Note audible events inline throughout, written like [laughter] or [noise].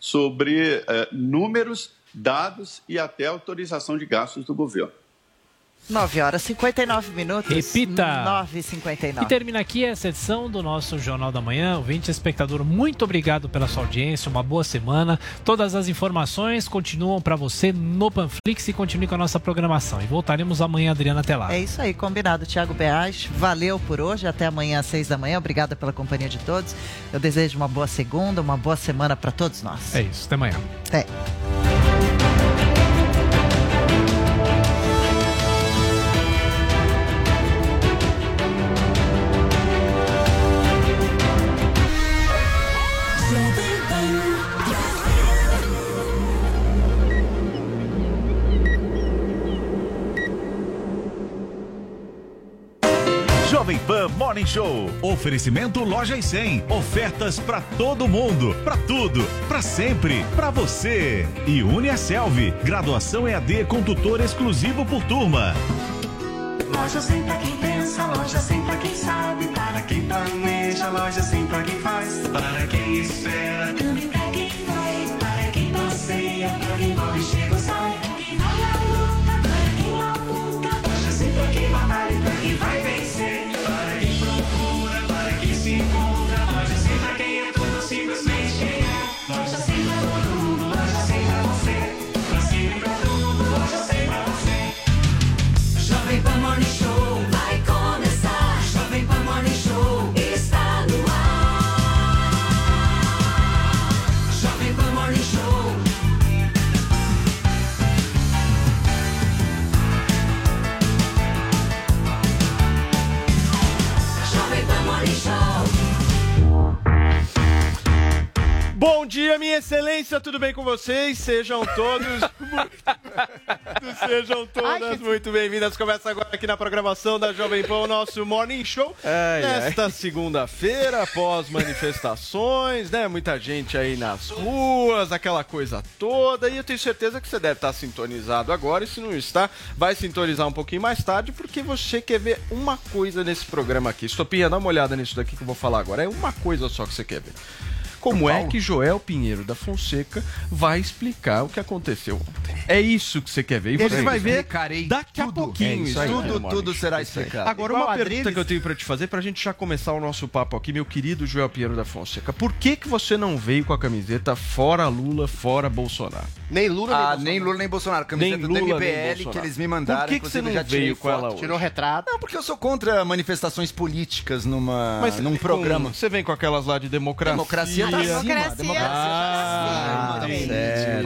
sobre eh, números, dados e até autorização de gastos do governo. 9 horas e 59 minutos. Repita. 9 e E 59. termina aqui essa edição do nosso Jornal da Manhã. Ouvinte espectador, muito obrigado pela sua audiência, uma boa semana. Todas as informações continuam para você no Panflix e continue com a nossa programação. E voltaremos amanhã, Adriana, até lá. É isso aí, combinado. Tiago Beaz, valeu por hoje. Até amanhã às 6 da manhã. Obrigada pela companhia de todos. Eu desejo uma boa segunda, uma boa semana para todos nós. É isso, até amanhã. Até. Jovem Pan Morning Show. Oferecimento Loja e 100. Ofertas pra todo mundo, pra tudo, pra sempre, pra você. E Uniaselv. Graduação EAD com tutor exclusivo por turma. Loja sem pra quem pensa, loja sem pra quem sabe, para quem planeja, loja sem pra quem faz, para quem espera, Bom dia, minha excelência, tudo bem com vocês? Sejam todos [laughs] muito, sejam todas muito bem-vindas. Começa agora aqui na programação da Jovem Pan o nosso Morning Show. Ai, ai. Nesta segunda-feira, após manifestações, né? Muita gente aí nas ruas, aquela coisa toda. E eu tenho certeza que você deve estar sintonizado agora. E se não está, vai sintonizar um pouquinho mais tarde, porque você quer ver uma coisa nesse programa aqui. Estopinha, dá uma olhada nisso daqui que eu vou falar agora. É uma coisa só que você quer ver. Como é que Joel Pinheiro da Fonseca vai explicar o que aconteceu ontem? É isso que você quer ver. E você vai ver daqui a pouquinho. É isso aí. Tudo- Morning tudo será explicado. Agora, uma a pergunta Adriles. que eu tenho pra te fazer, pra gente já começar o nosso papo aqui, meu querido Joel Pinheiro da Fonseca. Por que, que você não veio com a camiseta fora Lula, fora Bolsonaro? Nem Lula, ah, nem Bolsonaro. Lula, nem Bolsonaro. Camiseta Nem do Lula, nem MBL Bolsonaro. que eles me mandaram. Por que, que você inclusive, não já tirei veio com ela foto. hoje? Tirou retrato? Não, porque eu sou contra manifestações políticas numa, Mas num com- programa. você vem com aquelas lá de democracia. Democracia tá acima. Democracia, Ah.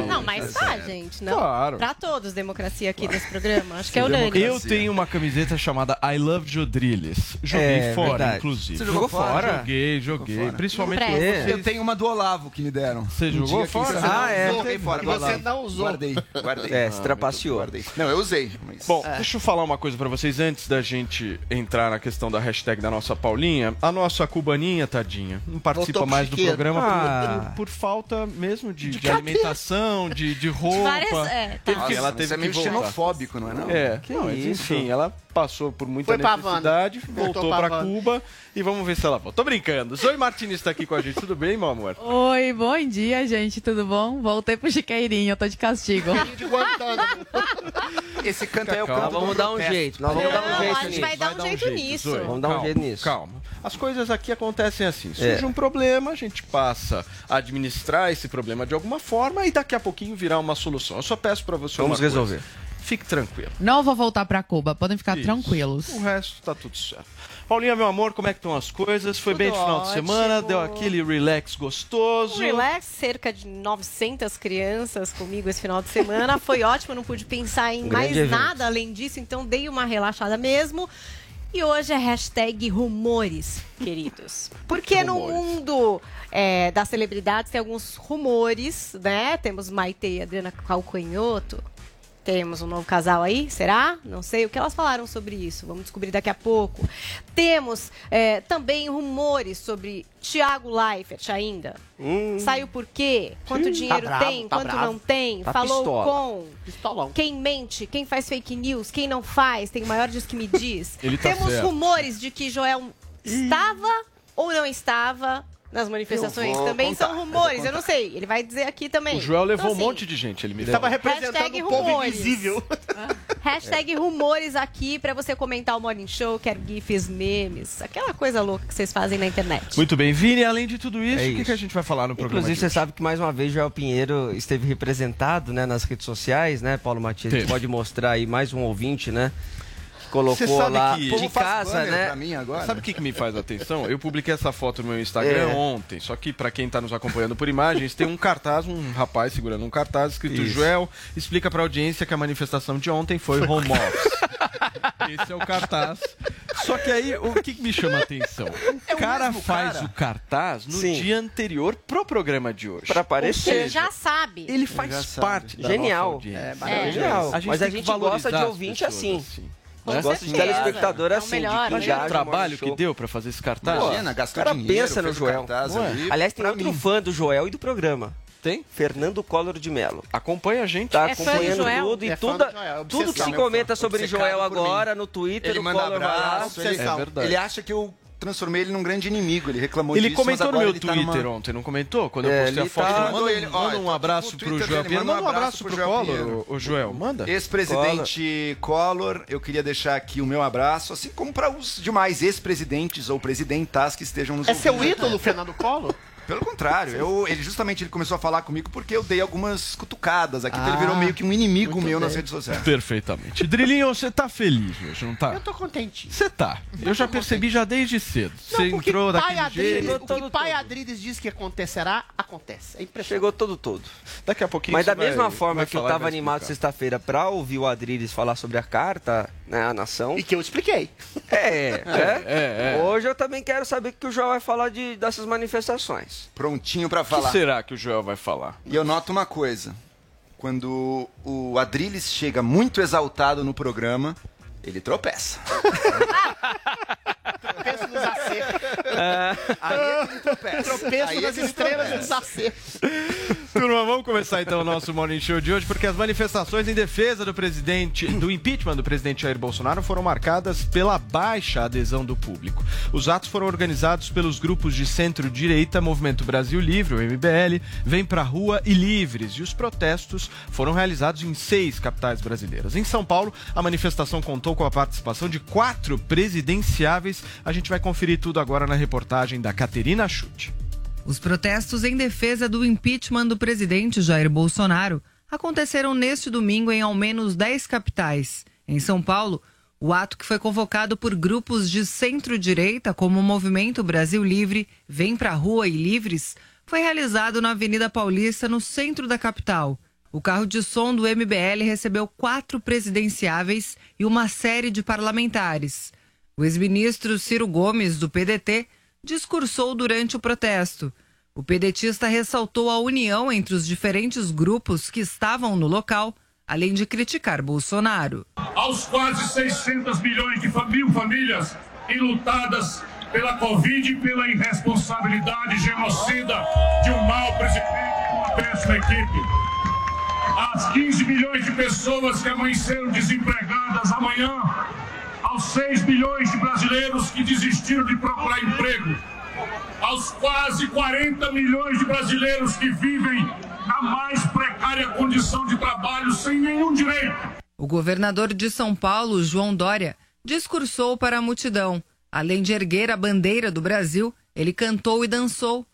Não, mas tá, gente. Não. Claro. Pra todos, democracia aqui nesse programa. Acho que é unânime. Eu tenho uma camiseta chamada I Love Jodriles. Joguei É, fora, verdade. inclusive. Você jogou fora? Joguei, joguei. fora. Principalmente vocês. Eu tenho uma do Olavo que me deram. Você jogou fora? Ah, é. Joguei fora. Você não usou. Guardei, guardei. É, se trapaceou. Guardei. Não, eu usei. Mas... Bom, deixa eu falar uma coisa pra vocês antes da gente entrar na questão da hashtag da nossa Paulinha. A nossa cubaninha, tadinha, não participa mais do programa por- Ah. por, por falta mesmo de, de alimentação, de, de roupa. várias- é, tá. Que- ela Nossa, teve isso é meio voltar. xenofóbico, não é não? É, Que não, isso? enfim, ela passou por muita Foi necessidade, voltou Havana. Cuba e vamos ver se ela volta. Tô brincando. Zoe Martins tá aqui com a gente, tudo bem, meu amor? Oi, bom dia, gente, tudo bom? Voltei pro Chiqueirinho, eu tô de castigo. [laughs] Esse canto é o canto Nós vamos do dar um jeito, nós vamos dar um jeito a gente vai dar um jeito nisso. Vamos dar um calma, jeito nisso. Calma. As coisas aqui acontecem assim. Surge É. um problema, a gente passa a administrar esse problema de alguma forma e daqui a pouquinho virá uma solução. Eu só peço pra você Vamos uma coisa. resolver. Fique tranquilo. Não vou voltar pra Cuba, podem ficar Isso. tranquilos. O resto tá tudo certo. Paulinha, meu amor, como é que estão as coisas? Foi Tudo bem de final de ótimo. semana? Deu aquele relax gostoso? Um relax, cerca de 900 crianças comigo esse final de semana. Foi [laughs] ótimo, não pude pensar em Um mais nada além disso, então dei uma relaxada mesmo. E hoje é hashtag rumores, queridos. Porque no mundo é, das celebridades tem alguns rumores, né? Temos Maite e Adriana Calcanhoto. Temos um novo casal aí, será? Não sei o que elas falaram sobre isso. Vamos descobrir daqui a pouco. Temos é, também rumores sobre Thiago Leifert ainda. Saiu por quê? Quanto Ih, dinheiro tá bravo, tem? tá Quanto bravo. não tem? Tá Falou pistola. com Pistolão. quem mente, quem faz fake news, quem não faz, tem o maior diz que me diz. [laughs] Ele tá Temos certo. rumores de que Joel estava ou não estava nas manifestações. Também contar, são rumores, eu, não sei. Ele vai dizer aqui também. O Joel levou Então, um assim, monte de gente, ele me Estava representando Hashtag o povo rumores. invisível. [laughs] Hashtag rumores aqui pra você comentar o Morning Show, quer gifs, memes, aquela coisa louca que vocês fazem na internet. Muito bem, Vini, além de tudo isso, É o que, que a gente vai falar no programa? Inclusive, de você sabe que mais uma vez Joel Pinheiro esteve representado né, nas redes sociais, né, Paulo Matias? A gente Teve. pode mostrar aí mais um ouvinte, né? Colocou sabe lá que- de casa, né? pra mim agora. Sabe o que, que me faz atenção? Eu publiquei essa foto no meu Instagram É. ontem, só que pra quem tá nos acompanhando por imagens, tem um cartaz, um rapaz segurando um cartaz escrito Isso. Joel, explica pra audiência que a manifestação de ontem foi [laughs] home office. Esse é o cartaz. Só que aí, o que, que me chama a atenção? O cara mesmo faz cara? o cartaz no Sim. dia anterior pro programa de hoje. Pra aparecer. Você já sabe. Ele faz sabe. parte da Genial. nossa audiência. É, É. Genial. A gente Mas a gente gosta de ouvinte pessoas assim. assim. Né? Gosta de telespectador É o assim, melhor, de que Imagina o no trabalho que deu pra fazer esse cartaz. Imagina, gastou cara dinheiro, pensa no o Joel. ali. Aliás, tem outro mim. fã do Joel e do programa. Tem? Fernando Collor de Mello. Acompanha a gente. Tá É acompanhando Joel? tudo e É tudo, tudo que se comenta sobre Joel agora no Twitter, Ele o manda Collor vai lá. abraço, ele, É verdade. ele acha que eu transformei ele num grande inimigo. Ele reclamou Ele disso, mas comentou no meu ele tá Twitter numa- ontem, não comentou? Quando É, eu postei a foto. tá- Ele Mandou manda, ele- ó, manda um abraço pro Twitter Joel Pinheiro. manda Manda um abraço pro Collor, o, o Joel. Manda. Ex-presidente Collor, eu queria deixar aqui o meu abraço, assim como para os demais ex-presidentes ou presidentas que estejam nos É seu ouvindo. ídolo, Fernando Collor? [laughs] Pelo contrário, eu, ele justamente ele começou a falar comigo porque eu dei algumas cutucadas aqui, então ele Ah, virou meio que um inimigo meu nas bem. redes sociais. Perfeitamente. Drilinho, você tá feliz hoje, não tá? Eu tô contentinho. Você tá. Eu já percebi já desde cedo. Não, Você entrou daquele jeito. O que pai todo. Adriles diz que acontecerá, acontece. É impressionante. Chegou todo todo. Daqui a pouquinho Mas você da mesma vai- forma vai que eu tava animado sexta-feira pra ouvir o Adriles falar sobre a carta, né, a nação. E que eu expliquei. É, é, é, é. Hoje eu também quero saber o que o João vai falar de, dessas manifestações. Prontinho pra O que falar. será que o Joel vai falar? E eu noto uma coisa. Quando o Adriles chega muito exaltado no programa, ele tropeça. [laughs] Tropeço dos acertos. Aí ele tropeça. Tropeço Aí das ele estrelas tropeça. dos acertos. Turma, vamos começar então o nosso Morning Show de hoje, porque as manifestações em defesa do presidente, do impeachment do presidente Jair Bolsonaro foram marcadas pela baixa adesão do público. Os atos foram organizados pelos grupos de centro-direita, Movimento Brasil Livre, o MBL, Vem Pra Rua e Livres, e os protestos foram realizados em seis capitais brasileiras. Em São Paulo, a manifestação contou com a participação de quatro presidenciáveis. A gente vai conferir tudo agora na reportagem da Caterina Chute. Os protestos em defesa do impeachment do presidente Jair Bolsonaro aconteceram neste domingo em ao menos 10 capitais. Em São Paulo, o ato que foi convocado por grupos de centro-direita, como o Movimento Brasil Livre, Vem Pra Rua e Livres, foi realizado na Avenida Paulista, no centro da capital. O carro de som do MBL recebeu quatro presidenciáveis e uma série de parlamentares. O ex-ministro Ciro Gomes, do PDT, discursou durante o protesto. O pedetista ressaltou a união entre os diferentes grupos que estavam no local, além de criticar Bolsonaro. aos quase 600 milhões de famílias enlutadas pela Covid e pela irresponsabilidade genocida de um mau presidente e uma péssima equipe. Às 15 milhões de pessoas que amanheceram desempregadas amanhã, aos 6 milhões de brasileiros que desistiram de procurar emprego, aos quase 40 milhões de brasileiros que vivem na mais precária condição de trabalho sem nenhum direito. O governador de São Paulo, João Dória, discursou para a multidão. Além de erguer a bandeira do Brasil, ele cantou e dançou.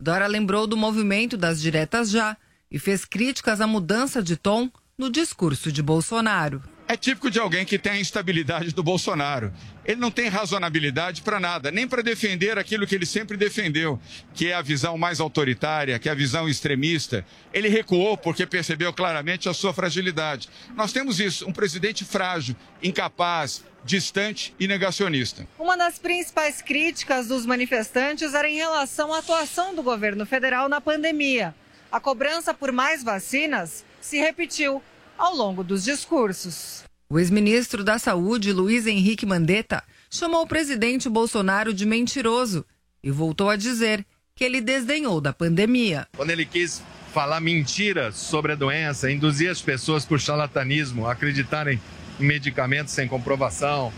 Dória lembrou do movimento das diretas já e fez críticas à mudança de tom no discurso de Bolsonaro. É típico de alguém que tem a instabilidade do Bolsonaro. Ele não tem razonabilidade para nada, nem para defender aquilo que ele sempre defendeu, que é a visão mais autoritária, que é a visão extremista. Ele recuou porque percebeu claramente a sua fragilidade. Nós temos isso, um presidente frágil, incapaz, distante e negacionista. Uma das principais críticas dos manifestantes era em relação à atuação do governo federal na pandemia. A cobrança por mais vacinas se repetiu ao longo dos discursos. O ex-ministro da Saúde, Luiz Henrique Mandetta, chamou o presidente Bolsonaro de mentiroso e voltou a dizer que ele desdenhou da pandemia. Quando ele quis falar mentira sobre a doença, induzir as pessoas por charlatanismo a acreditarem em medicamentos sem comprovação,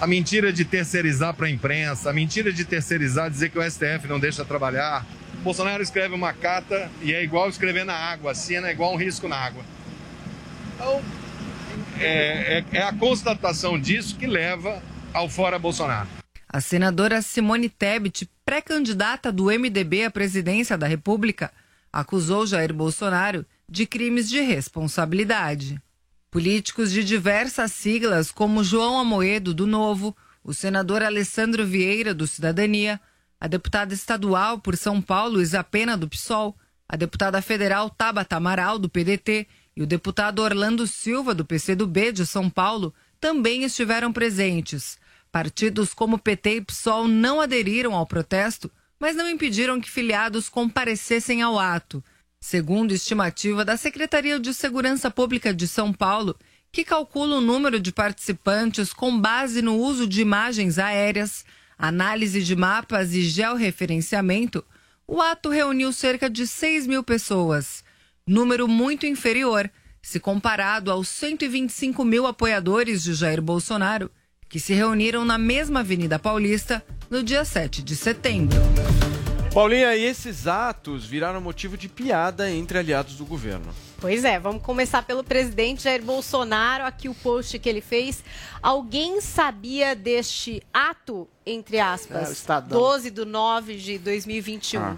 a mentira de terceirizar para a imprensa, a mentira de terceirizar, dizer que o STF não deixa trabalhar. Bolsonaro escreve uma carta e é igual escrever na água, a cena é igual um risco na água. Então, é, é, é a constatação disso que leva ao fora Bolsonaro. A senadora Simone Tebet, pré-candidata do MDB à presidência da República, acusou Jair Bolsonaro de crimes de responsabilidade. Políticos de diversas siglas, como João Amoedo, do Novo, o senador Alessandro Vieira, do Cidadania, a deputada estadual por São Paulo, Isapena, do PSOL, a deputada federal Tabata Amaral, do PDT, e o deputado Orlando Silva, do PCdoB de São Paulo, também estiveram presentes. Partidos como PT e PSOL não aderiram ao protesto, mas não impediram que filiados comparecessem ao ato. Segundo estimativa da Secretaria de Segurança Pública de São Paulo, que calcula o número de participantes com base no uso de imagens aéreas, análise de mapas e georreferenciamento, o ato reuniu cerca de 6 mil pessoas número muito inferior se comparado aos 125 mil apoiadores de Jair Bolsonaro que se reuniram na mesma Avenida Paulista no dia 7 de setembro. Paulinha, e esses atos viraram motivo de piada entre aliados do governo. Pois é, vamos começar pelo presidente Jair Bolsonaro. Aqui o post que ele fez. Alguém sabia deste ato, entre É, aspas, Estadão. 12 de 9 de 2021? Ah.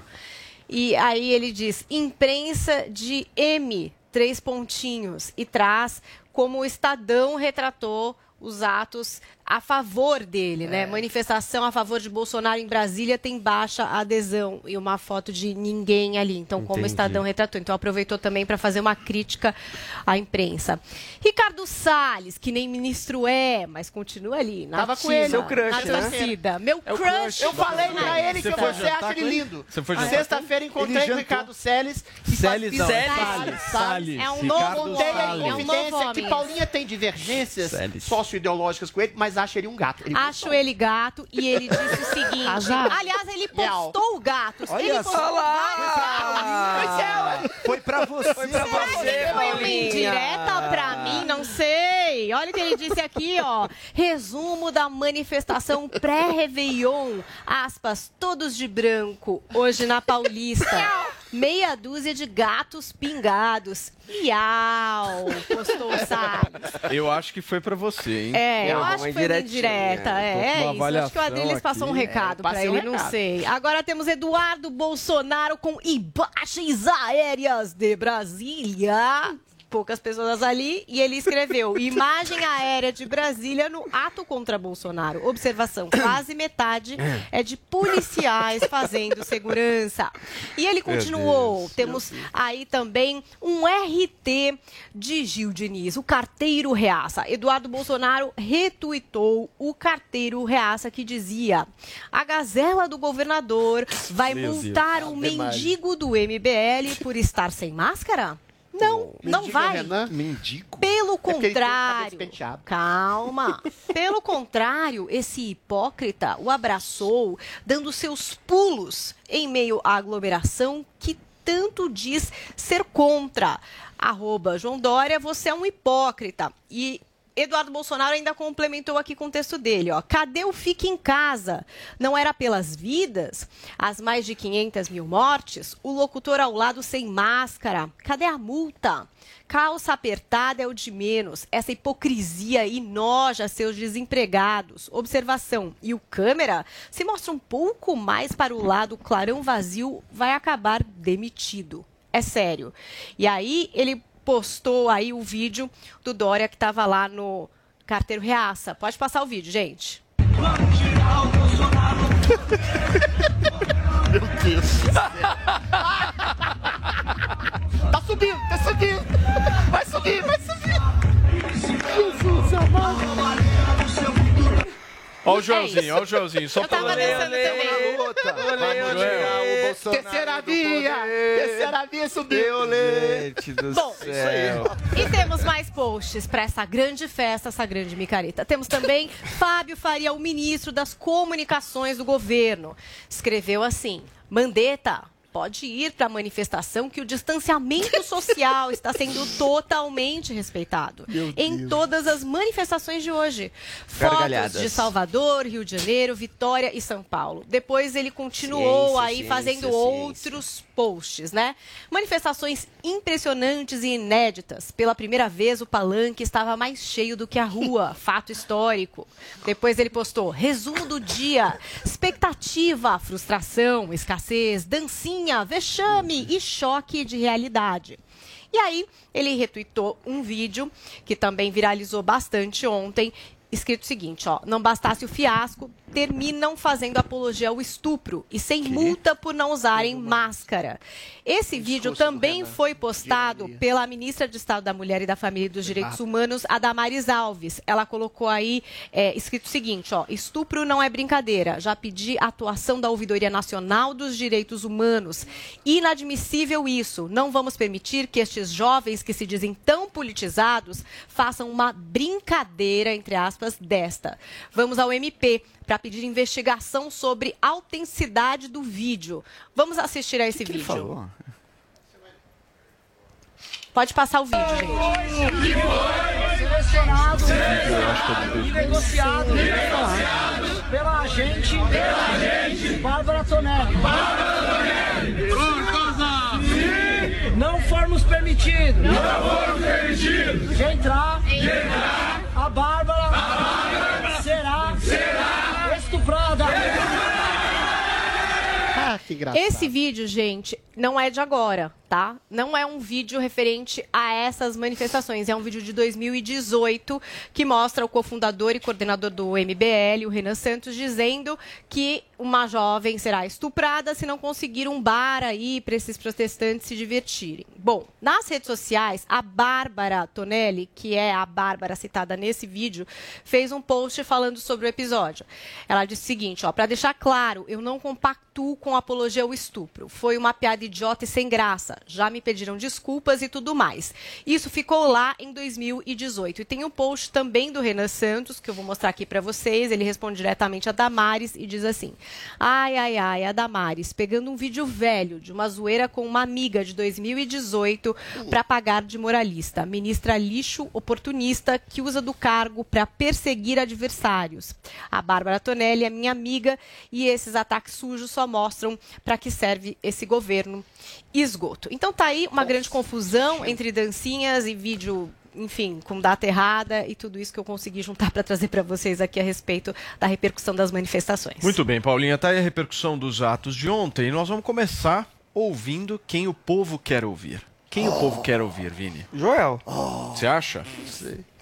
E aí ele diz: imprensa de M, três pontinhos, e traz como o Estadão retratou os atos a favor dele, É. né? Manifestação a favor de Bolsonaro em Brasília tem baixa adesão e uma foto de ninguém ali. Então, como o Entendi. Estadão retratou. Então, aproveitou também para fazer uma crítica à imprensa. Ricardo Salles, que nem ministro é, mas continua ali. Na Tava com ele. Seu crush, na né? torcida. Meu É o crush. crush. Eu falei pra ele que Você você, foi acha ele lindo. Você foi jantar Sexta-feira encontrei Ele com o. Ricardo que não, pisão. Salles. Salles. É um Ricardo novo Botei nome. em É um novo evidência que homem. Paulinha tem divergências sócio-ideológicas com ele, mas acha ele um gato. Ele Acho ele gato e ele disse o [laughs] seguinte. Aliás, ele postou o gato. Olha ele só. postou lá. Foi pra você. Foi pra você, Foi uma indireta pra mim, não sei. Olha o que ele disse aqui, ó. Resumo da manifestação pré-Réveillon. Aspas, todos de branco, hoje na Paulista. Meia dúzia de gatos pingados. Iau, postou o [laughs] Salles. Eu acho que foi pra você, hein? É, eu acho que foi uma indireta. É, é isso. Acho que o Adriles passou um recado pra passei um ele, não recado. sei. Agora temos Eduardo Bolsonaro com imagens aéreas de Brasília. Poucas pessoas ali. E ele escreveu: [coughs] imagem aérea de Brasília no ato contra Bolsonaro. Observação: [coughs] quase metade é de policiais [coughs] fazendo segurança. E ele continuou: Deus, temos aí também um RT de Gil Diniz, o carteiro reaça. Eduardo Bolsonaro retuitou o carteiro reaça que dizia: a gazela do governador vai Meu Deus. multar um demais. mendigo do MBL por estar sem máscara? Não, não Mendigo vai. Renan? Mendigo? Pelo cabelo contrário. despenteado. Calma. [laughs] Pelo contrário, esse hipócrita o abraçou, dando seus pulos em meio à aglomeração que tanto diz ser contra. Arroba João Dória, você é um hipócrita. E Eduardo Bolsonaro ainda complementou aqui com o texto dele, ó. Cadê o fique em casa? Não era pelas vidas? As mais de 500 mil mortes? O locutor ao lado sem máscara? Cadê a multa? Calça apertada é o de menos. Essa hipocrisia enoja seus desempregados. Observação. E o câmera se mostra um pouco mais para o lado clarão vazio, vai acabar demitido. É sério. E aí ele postou aí o vídeo do Dória que estava lá no carteiro Reaça. Pode passar o vídeo, gente. Meu Deus. tá subindo, tá subindo. Vai subir, vai subir. Jesus amado. Ó o Joelzinho, ó o Joelzinho. Só pra Terceira via. Terceira via subiu. Gente do Bom, céu. E temos mais posts para essa grande festa, essa grande micareta. Temos também Fábio Faria, o ministro das Comunicações do governo. Escreveu assim: Mandetta. Pode ir para a manifestação que o distanciamento social está sendo [laughs] totalmente respeitado Meu em Deus. todas as manifestações de hoje. Fotos de Salvador, Rio de Janeiro, Vitória e São Paulo. Depois ele continuou Ciência, aí ciência, fazendo ciência. outros posts, né? Manifestações impressionantes e inéditas. Pela primeira vez, o palanque estava mais cheio do que a rua. [laughs] Fato histórico. Depois ele postou: resumo do dia. Expectativa, frustração, escassez, dancinha, vexame e choque de realidade. E aí, ele retuitou um vídeo que também viralizou bastante ontem, escrito o seguinte, ó, não bastasse o fiasco, terminam fazendo apologia ao estupro e sem multa por não usarem máscara. Esse vídeo também foi postado pela ministra de Estado da Mulher e da Família e dos Direitos Humanos, a Damares Alves. Ela colocou aí, é, escrito o seguinte, ó, estupro não é brincadeira, já pedi a atuação da Ouvidoria Nacional dos Direitos Humanos. Inadmissível isso, não vamos permitir que estes jovens que se dizem tão politizados façam uma brincadeira, entre aspas, desta. Vamos ao MP para pedir investigação sobre a autenticidade do vídeo. Vamos assistir a esse vídeo. Pode passar o vídeo, gente. Selecionado que é do e negociado pela agente, Bárbara Tonelli. Não formos permitidos. De entrar. A Bárbara. Será. Estuprada. Ah, que engraçado. Esse vídeo, gente, não é de agora, tá? Não é um vídeo referente a essas manifestações. É um vídeo de 2018 que mostra o cofundador e coordenador do MBL, o Renan Santos, dizendo que uma jovem será estuprada se não conseguir um bar aí para esses protestantes se divertirem. Bom, nas redes sociais, a Bárbara Tonelli, que é a Bárbara citada nesse vídeo, fez um post falando sobre o episódio. Ela disse o seguinte, ó, para deixar claro, eu não compactuo com apologia ao estupro. Foi uma piada idiota e sem graça. Já me pediram desculpas e tudo mais. Isso ficou lá em 2018. E tem um post também do Renan Santos, que eu vou mostrar aqui para vocês. Ele responde diretamente a Damares e diz assim: Ai, ai, ai, a Damares, pegando um vídeo velho de uma zoeira com uma amiga de 2018 para pagar de moralista. Ministra lixo oportunista que usa do cargo para perseguir adversários. A Bárbara Tonelli é minha amiga e esses ataques sujos só mostram para que serve esse governo esgoto. Então tá aí uma grande confusão entre dancinhas e vídeo enfim, com data errada e tudo isso que eu consegui juntar para trazer para vocês aqui a respeito da repercussão das manifestações. Muito bem, Paulinha, tá aí a repercussão dos atos de ontem. E nós vamos começar ouvindo quem o povo quer ouvir. Quem o povo quer ouvir, Vini? Joel. Você acha?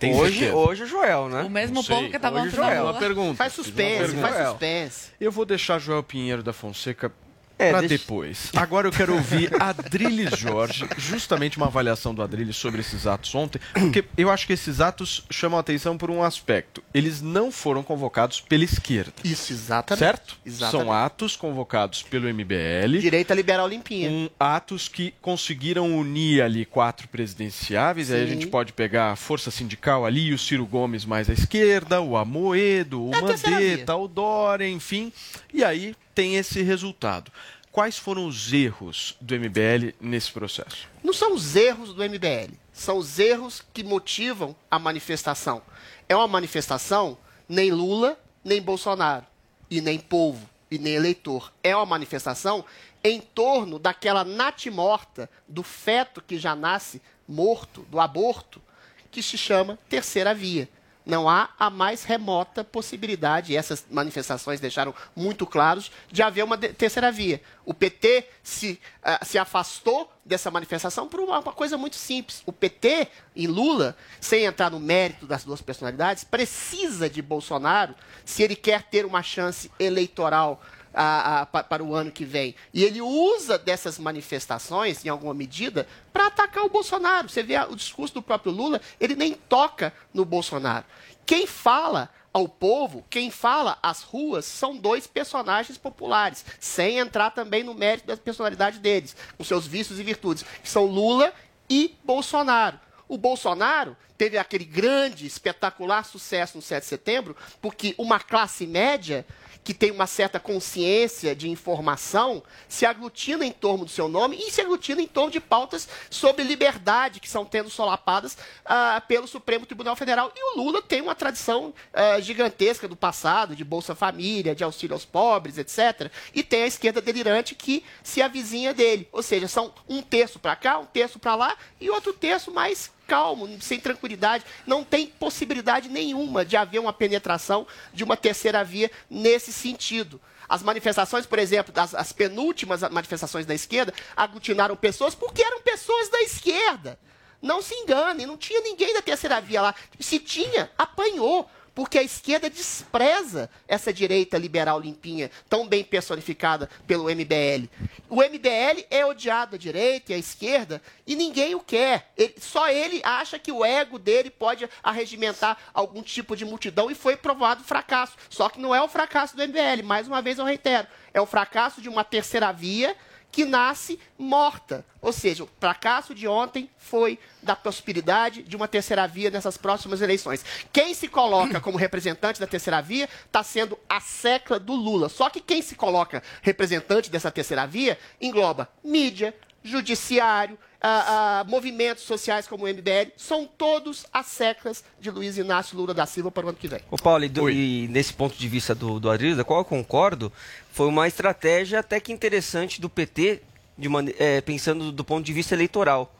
Tem Hoje, certeza? hoje o Joel, né? O mesmo Não povo que tava Hoje ontem Joel. Uma pergunta. Faz suspense, pergunta. faz suspense. Eu vou deixar Joel Pinheiro da Fonseca É, pra deixa- depois. Agora eu quero ouvir Adriles Jorge, justamente uma avaliação do Adriles sobre esses atos ontem, porque eu acho que esses atos chamam a atenção por um aspecto. Eles não foram convocados pela esquerda. Isso, exatamente. Certo? Exatamente. São atos convocados pelo MBL. Direita liberal limpinha. Um, atos que conseguiram unir ali quatro presidenciáveis. Aí a Sim. gente pode pegar a Força Sindical ali, o Ciro Gomes mais à esquerda, o Amoedo, o É. Mandetta, o Dória, enfim. E aí tem esse resultado. Quais foram os erros do MBL nesse processo? Não são os erros do MBL, são os erros que motivam a manifestação. É uma manifestação nem Lula, nem Bolsonaro, e nem povo, e nem eleitor. É uma manifestação em torno daquela natimorta do feto que já nasce morto, do aborto, que se chama terceira via. Não há a mais remota possibilidade, e essas manifestações deixaram muito claros, de haver uma terceira via. O PT se, ah, se afastou dessa manifestação por uma, uma coisa muito simples. O PT e Lula, sem entrar no mérito das duas personalidades, precisa de Bolsonaro se ele quer ter uma chance eleitoral a- a- pa- para o ano que vem. E ele usa dessas manifestações, em alguma medida, para atacar o Bolsonaro. Você vê o discurso do próprio Lula, ele nem toca no Bolsonaro. Quem fala ao povo, quem fala às ruas, são dois personagens populares, sem entrar também no mérito da personalidade deles, com seus vícios e virtudes, que são Lula e Bolsonaro. O Bolsonaro teve aquele grande, espetacular sucesso no 7 de setembro, porque uma classe média que tem uma certa consciência de informação se aglutina em torno do seu nome e se aglutina em torno de pautas sobre liberdade que são tendo solapadas ah, pelo Supremo Tribunal Federal. E o Lula tem uma tradição ah, gigantesca do passado, de Bolsa Família, de auxílio aos pobres, etc. E tem a esquerda delirante que se avizinha dele. Ou seja, são um terço para cá, um terço para lá e outro terço mais calmo, sem tranquilidade. Não tem possibilidade nenhuma de haver uma penetração de uma terceira via nesse sentido. As manifestações, por exemplo, das, as penúltimas manifestações da esquerda, aglutinaram pessoas porque eram pessoas da esquerda. Não se enganem, não tinha ninguém da terceira via lá. Se tinha, apanhou. Porque a esquerda despreza essa direita liberal limpinha, tão bem personificada pelo MBL. O MBL é odiado à direita e à esquerda e ninguém o quer. Ele- só ele acha que o ego dele pode arregimentar algum tipo de multidão e foi provado fracasso. Só que não é o fracasso do MBL, mais uma vez eu reitero. É o fracasso de uma terceira via que nasce morta. Ou seja, o fracasso de ontem foi da possibilidade de uma terceira via nessas próximas eleições. Quem se coloca como representante da terceira via está sendo a secla do Lula. Só que quem se coloca representante dessa terceira via engloba mídia, judiciário, ah, ah, movimentos sociais como o MBL, são todos as seclas de Luiz Inácio Lula da Silva para o ano que vem. Ô Paulo, e, do- e nesse ponto de vista do, do Adriles, da qual eu concordo, foi uma estratégia até que interessante do PT, de mane- eh, pensando do ponto de vista eleitoral.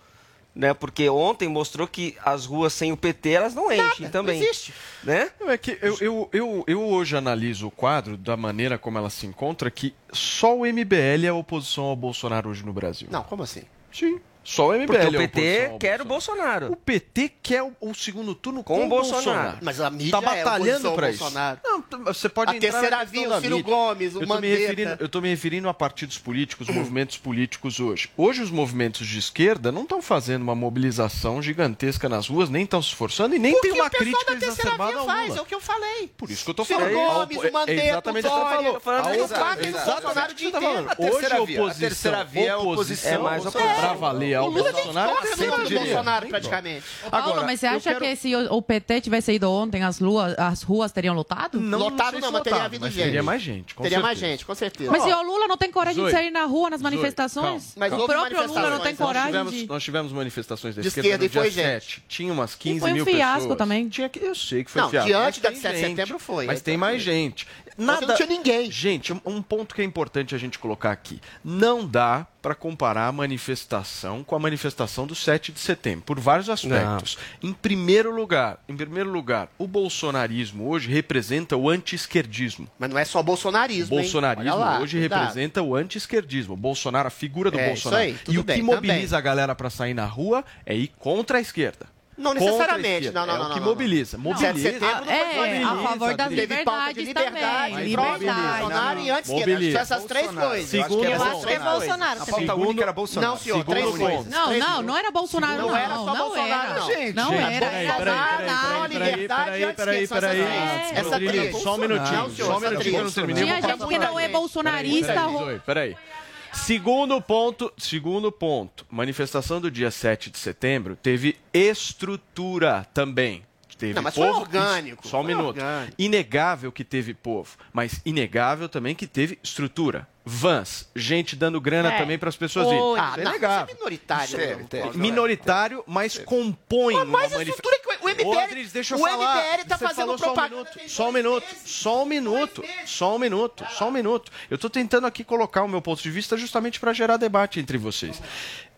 Né? Porque ontem mostrou que as ruas sem o PT elas não enchem também. não existe. Né? Não, é que eu, eu, eu, eu hoje analiso o quadro da maneira como ela se encontra, que só o MBL é a oposição ao Bolsonaro hoje no Brasil. Não, como assim? Sim. Só o MBL Porque é o a PT oposição ao quer o Bolsonaro. O PT quer o, o segundo turno com, Com o o Bolsonaro. Bolsonaro. Mas a mídia tá é batalhando ao para isso. Bolsonaro. Não, você pode A terceira via, o Ciro mídia. Gomes, o eu Mandetta. Eu estou me referindo a partidos políticos, movimentos políticos hoje. Hoje os movimentos de esquerda não estão fazendo uma mobilização gigantesca nas ruas, nem estão se esforçando e nem Porque tem uma o pessoal crítica da terceira exacerbada via ao faz, Lula. é o que eu falei. Por isso que eu tô Ciro falando. Gomes, É o Mandetta, exatamente o o Dória, falando exatamente Bolsonaro o que você o tá falando. Hoje a oposição, é a oposição, oposição ao pra Bolsonaro. valer ao O Lula Bolsonaro, no sempre do diria. Bolsonaro, praticamente. Paulo, Agora, mas você acha quero- que se o, PT tivesse ido ontem, as, ruas, as ruas teriam lotado? Não, Lotado não, mas teria lotado, havido mas gente. Teria mais gente, com Teria mais certeza. gente, com certeza. Mas e o Lula não tem coragem Zoe, de sair na rua nas Zoe, manifestações? Mas o próprio Lula não tem manifestações, Nós coragem tivemos, de... nós tivemos manifestações da De esquerda, esquerda no e foi dia gente. 7. Tinha umas 15 foi um mil fiasco pessoas. também. Tinha eu sei que foi Não, fiasco. diante mas da tem 7 de setembro foi, Mas tem mais gente. Nada... não tinha ninguém. Gente, um- ponto que é importante a gente colocar aqui. Não dá para comparar a manifestação com a manifestação do 7 de setembro, por vários aspectos. Em primeiro lugar, em primeiro lugar, o bolsonarismo hoje representa o anti-esquerdismo. Mas não é só bolsonarismo, O bolsonarismo lá, hoje cuidado. representa o anti-esquerdismo. Bolsonaro, a figura do É, Bolsonaro. isso aí, e o que bem, mobiliza a galera para sair na rua é ir contra a esquerda. Não necessariamente, esquerda. não, não, É não, o que não, não. mobiliza. Não, Mobiliza. 7 de setembro não É, mobiliza, a favor das Teve pauta de liberdades liberdade, também. Bolsonaro e. Acho que Essas três Bolsonaro. coisas. Eu acho que Segundo Eu acho que é Bolsonaro A pauta única era Bolsonaro. Não, senhor, Segundo três coisas. Não, não, não era Bolsonaro, não. Não era só não Bolsonaro, era. não. Gente, não era. peraí, era peraí, nada. peraí, Não, peraí, liberdade e peraí. três. Essa tríade. Só um minutinho, Não, só um minutinho, que eu não tríade. terminei. Tinha gente que não é bolsonarista. Peraí. Segundo ponto, segundo ponto, manifestação do dia 7 de setembro teve estrutura também. Teve Não, mas foi povo, orgânico, Só um foi minuto. orgânico. Inegável que teve povo, mas inegável também que teve estrutura. Vans, gente dando grana É. também para as pessoas irem. Ah, Isso é não, inegável. isso é minoritário. Mesmo, teve. Paulo. Minoritário, mas compõe Mas uma mais estrutura que o MBL... Ô, Adriles, deixa eu o falar. MBL tá Você fazendo falou só um propaganda... minuto, Só um minuto, só um minuto, só um minuto, só um minuto. Eu tô tentando aqui colocar o meu ponto de vista justamente para gerar debate entre vocês.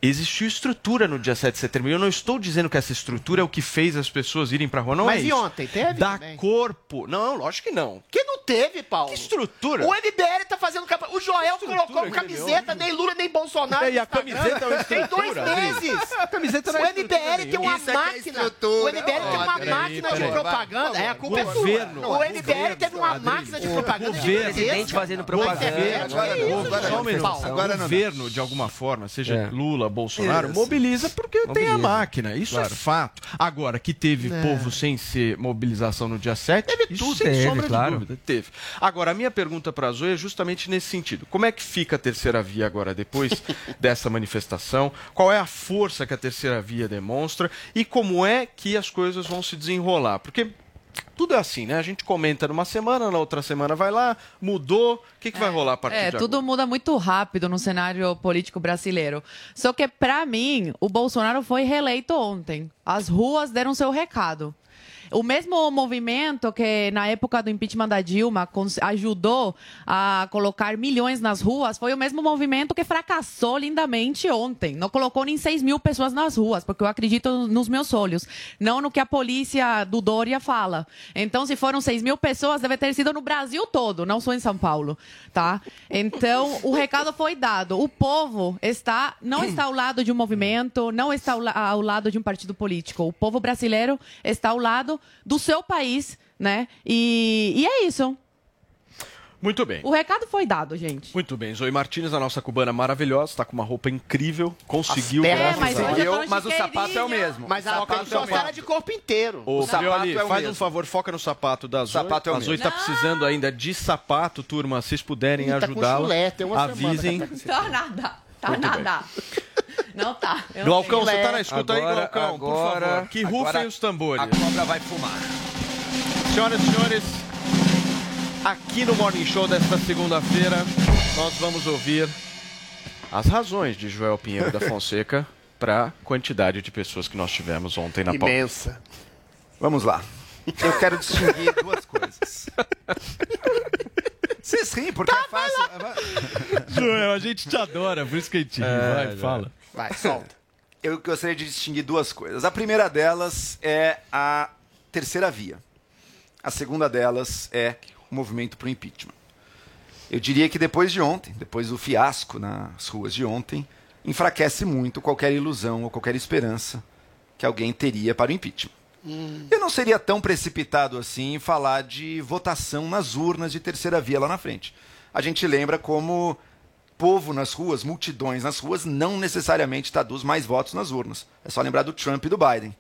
Existiu estrutura no dia 7 de setembro. Eu não estou dizendo que essa estrutura é o que fez as pessoas irem pra rua. Não Mas é e isso. ontem? Teve Dá também? corpo. Não, lógico que não. Que não teve, Paulo. Que estrutura? O MBL tá fazendo campanha. O Joel colocou camiseta, nem Lula, nem Bolsonaro. É, e a camiseta é uma Tem dois meses. A camiseta não o é MBL estrutura tem uma. Isso é é máquina. o. MBL tem uma peraí, máquina de propaganda. É, a culpa Governo. é sua. O MBL teve uma máquina de propaganda. governo. gigantesca. fazendo Na propaganda. Agora não, agora. Agora o governo, de alguma forma, seja É. Lula, Bolsonaro, Isso. mobiliza porque tem a Mobiliza. máquina. Isso Claro. é fato. Agora, que teve É. povo sem ser mobilização no dia 7, isso tudo. sem Teve, sombra claro. de dúvida. Teve. Agora, a minha pergunta para a Zoe é justamente nesse sentido. Como é que fica a terceira via agora, depois [laughs] dessa manifestação? Qual é a força que a terceira via demonstra? E como é que as coisas vão se desenrolar? Porque tudo é assim, né? A gente comenta numa semana, na outra semana vai lá, mudou. O que, que vai rolar a partir É, de tudo muda muito rápido no cenário político brasileiro. Só que, pra mim, o Bolsonaro foi reeleito ontem. As ruas deram seu recado. O mesmo movimento que na época do impeachment da Dilma ajudou a colocar milhões nas ruas foi o mesmo movimento que fracassou lindamente ontem. Não colocou nem 6 mil pessoas nas ruas, porque eu acredito nos meus olhos, não no que a polícia do Dória fala. Então, se foram 6 mil pessoas, deve ter sido no Brasil todo, não só em São Paulo, tá? Então, o recado foi dado. O povo está não está ao lado de um movimento, não está ao, ao lado de um partido político. O povo brasileiro está ao lado do seu país, né? E, e é isso. Muito bem. O recado foi dado, gente. Muito bem, Zoe Martins, a nossa cubana maravilhosa, está com uma roupa incrível, conseguiu. pernas graças mas a hoje Deus. eu de Mas o sapato é o mesmo. Mas O a sapato pessoa é o era de corpo inteiro. Ô, O sapato é o faz mesmo. um favor, foca no sapato da Zoe. sapato é o a Zoe está precisando ainda de sapato, turma. Se vocês puderem tá ajudá-la, avisem. tá Tá nada. Tá Muito bem. Não tá. Eu não Glaucão, você tá na escuta aí, Agora- Glaucão? Por agora- favor, que rufem agora os tambores. A cobra vai fumar. Senhoras e senhores, aqui no Morning Show desta segunda-feira, nós vamos ouvir as razões de Joel Pinheiro da Fonseca [laughs] para a quantidade de pessoas que nós tivemos ontem na pauta. Imensa. Vamos lá. Eu quero distinguir duas coisas. Vocês riem, porque é fácil. Joel, a gente te adora, por isso que a gente ri. É, Vai, fala. Vai, solta. [laughs] Eu gostaria de distinguir duas coisas. A primeira delas é a terceira via. A segunda delas é o movimento para o impeachment. Eu diria que depois de ontem, depois do fiasco nas ruas de ontem, enfraquece muito qualquer ilusão ou qualquer esperança que alguém teria para o impeachment. Eu não seria tão precipitado assim em falar de votação nas urnas de terceira via lá na frente. A gente lembra como povo nas ruas, multidões nas ruas, não necessariamente traduz mais votos nas urnas. É só lembrar do Trump e do Biden.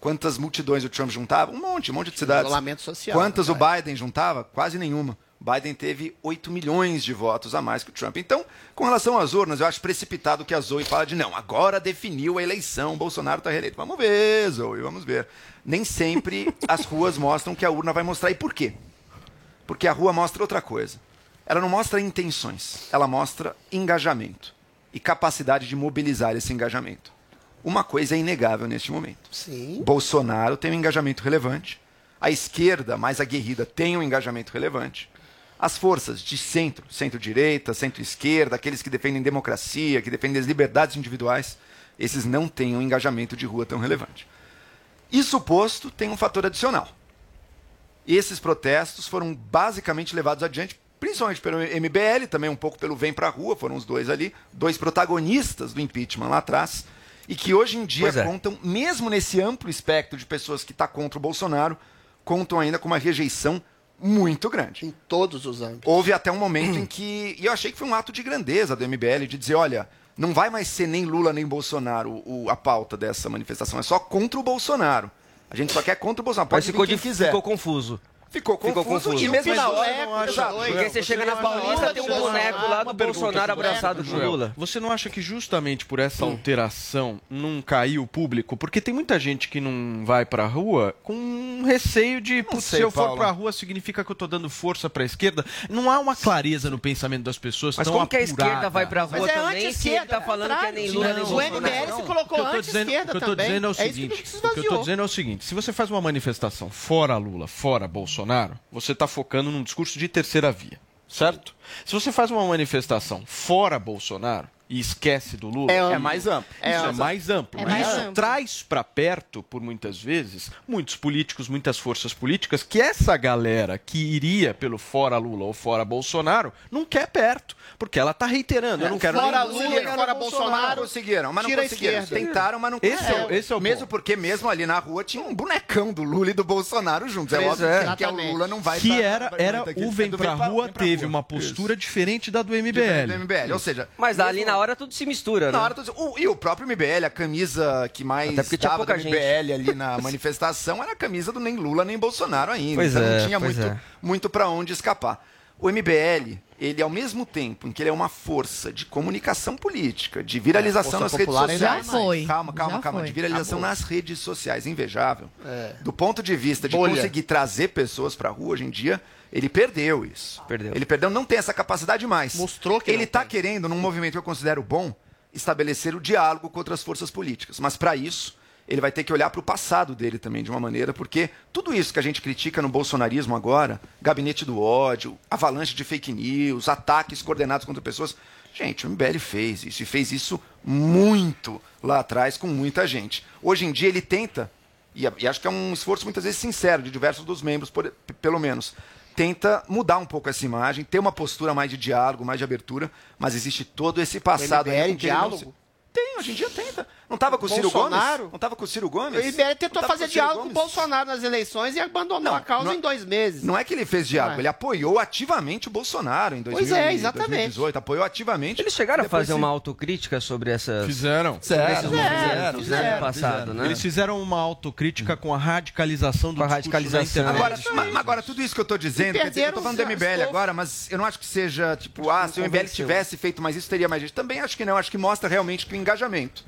Quantas multidões o Trump juntava? Um monte, um monte de cidades. Isolamento social, Quantas né, o Biden juntava? Quase nenhuma. Biden teve 8 milhões de votos a mais que o Trump. Então, com relação às urnas, eu acho precipitado que a Zoe fala de não, agora definiu a eleição, o Bolsonaro está reeleito. Vamos ver, Zoe, vamos ver. Nem sempre as ruas [laughs] mostram que a urna vai mostrar. E por quê? Porque a rua mostra outra coisa. Ela não mostra intenções, ela mostra engajamento e capacidade de mobilizar esse engajamento. Uma coisa é inegável neste momento. Sim. Bolsonaro tem um engajamento relevante. A esquerda, mais aguerrida, tem um engajamento relevante. As forças de centro, centro-direita, centro-esquerda, aqueles que defendem democracia, que defendem as liberdades individuais, esses não têm um engajamento de rua tão relevante. Isso posto, tem um fator adicional. Esses protestos foram basicamente levados adiante, principalmente pelo MBL, também um pouco pelo Vem Pra Rua, foram os dois ali, dois protagonistas do impeachment lá atrás, e que hoje em dia é. contam, mesmo nesse amplo espectro de pessoas que está contra o Bolsonaro, contam ainda com uma rejeição muito grande. Em todos os âmbitos. Houve até um momento em que. E eu achei que foi um ato de grandeza do MBL de dizer: olha, não vai mais ser nem Lula nem Bolsonaro o- a pauta dessa manifestação, é só contra o Bolsonaro. A gente só quer contra o Bolsonaro. Pode Mas ficou, quem quiser. ficou confuso. Ficou confuso, Ficou confuso. e mesmo na hora. Porque você chega na Paulista, tem um boneco lá do Bolsonaro abraçado com o Lula. Você não acha que justamente por essa alteração não caiu o público? Porque tem muita gente que não vai pra rua com receio de, se eu for pra rua significa que eu tô dando força pra esquerda. Não há uma clareza no pensamento das pessoas Mas como que a esquerda vai pra rua Mas é também se ele anti-esquerda, tá falando que é nem Lula nem O Bolsonaro? MBL se O colocou o anti-esquerda que eu tô também. dizendo é o que seguinte, se o que eu tô dizendo é o seguinte, se você faz uma manifestação fora Lula, fora Bolsonaro, você tá focando num discurso de terceira via, certo? Se você faz uma manifestação fora Bolsonaro, e esquece do Lula, É é, mais amplo. É Isso é mais amplo. É mais Isso amplo. traz para perto, por muitas vezes, muitos políticos, muitas forças políticas, que essa galera que iria pelo fora Lula ou fora Bolsonaro não quer perto. Porque ela tá reiterando, eu não quero fora nem Lula e fora Bolsonaro. Conseguiram, mas não tira a conseguiram. esquerda. Tentaram, mas não Esse é o- conseguiram. esse é o mesmo porque mesmo ali na rua tinha um bonecão do Lula e do Bolsonaro juntos. É óbvio é. que é o Lula não vai que era, era o Vem É Pra Rua, Vem Pra teve Rua. uma postura diferente da do MBL. Diferente do MBL, ou seja... Mas ali na hora tudo se mistura, Na né? hora todo- o- e o próprio MBL, a camisa que mais dava do pouca gente. MBL ali na [laughs] manifestação era a camisa do nem Lula nem Bolsonaro ainda. Pois então é, não tinha muito, é. muito para onde escapar. O MBL, ele ao mesmo tempo em que ele é uma força de comunicação política, de viralização Força nas redes sociais. Já foi, Calma, calma, já calma. foi. De viralização Acabou. nas redes sociais, invejável. É. Do ponto de vista de Bolha. conseguir trazer pessoas pra rua hoje em dia, ele perdeu isso. Perdeu. Ele perdeu, não tem essa capacidade mais. Mostrou que ele está querendo, num movimento que eu considero bom, estabelecer o diálogo com outras forças políticas. Mas para isso, ele vai ter que olhar para o passado dele também de uma maneira, porque tudo isso que a gente critica no bolsonarismo agora, gabinete do ódio, avalanche de fake news, ataques coordenados contra pessoas, gente, o MBL fez isso e fez isso muito lá atrás com muita gente. Hoje em dia ele tenta e, e acho que é um esforço muitas vezes sincero de diversos dos membros, por- pelo menos. Tenta mudar um pouco essa imagem, ter uma postura mais de diálogo, mais de abertura, mas existe todo esse passado. O aí MBL não diálogo? Tem, hoje em dia tenta. Não estava com o Ciro Bolsonaro? Gomes? Não estava com o Ciro Gomes? O IBL tentou Não fazer com diálogo com o Gomes? Bolsonaro nas eleições e abandonou a causa não- em dois meses. Não é que ele fez diálogo, Ué. ele apoiou ativamente o Bolsonaro em 2000, Pois é, exatamente. 2018, apoiou ativamente. Eles chegaram a fazer se- uma autocrítica sobre essas. Fizeram. Sobre esses Fizeram, no passado, fizeram. né? Eles fizeram uma autocrítica com a radicalização do Com a radicalização. Agora, mas- agora, tudo isso que eu tô dizendo, quer dizer, eu tô perderam falando do MBL agora, mas eu não acho que seja, tipo, ah, se o MBL tivesse feito mais isso, teria mais gente. Também acho que não, acho que mostra realmente que o engajamento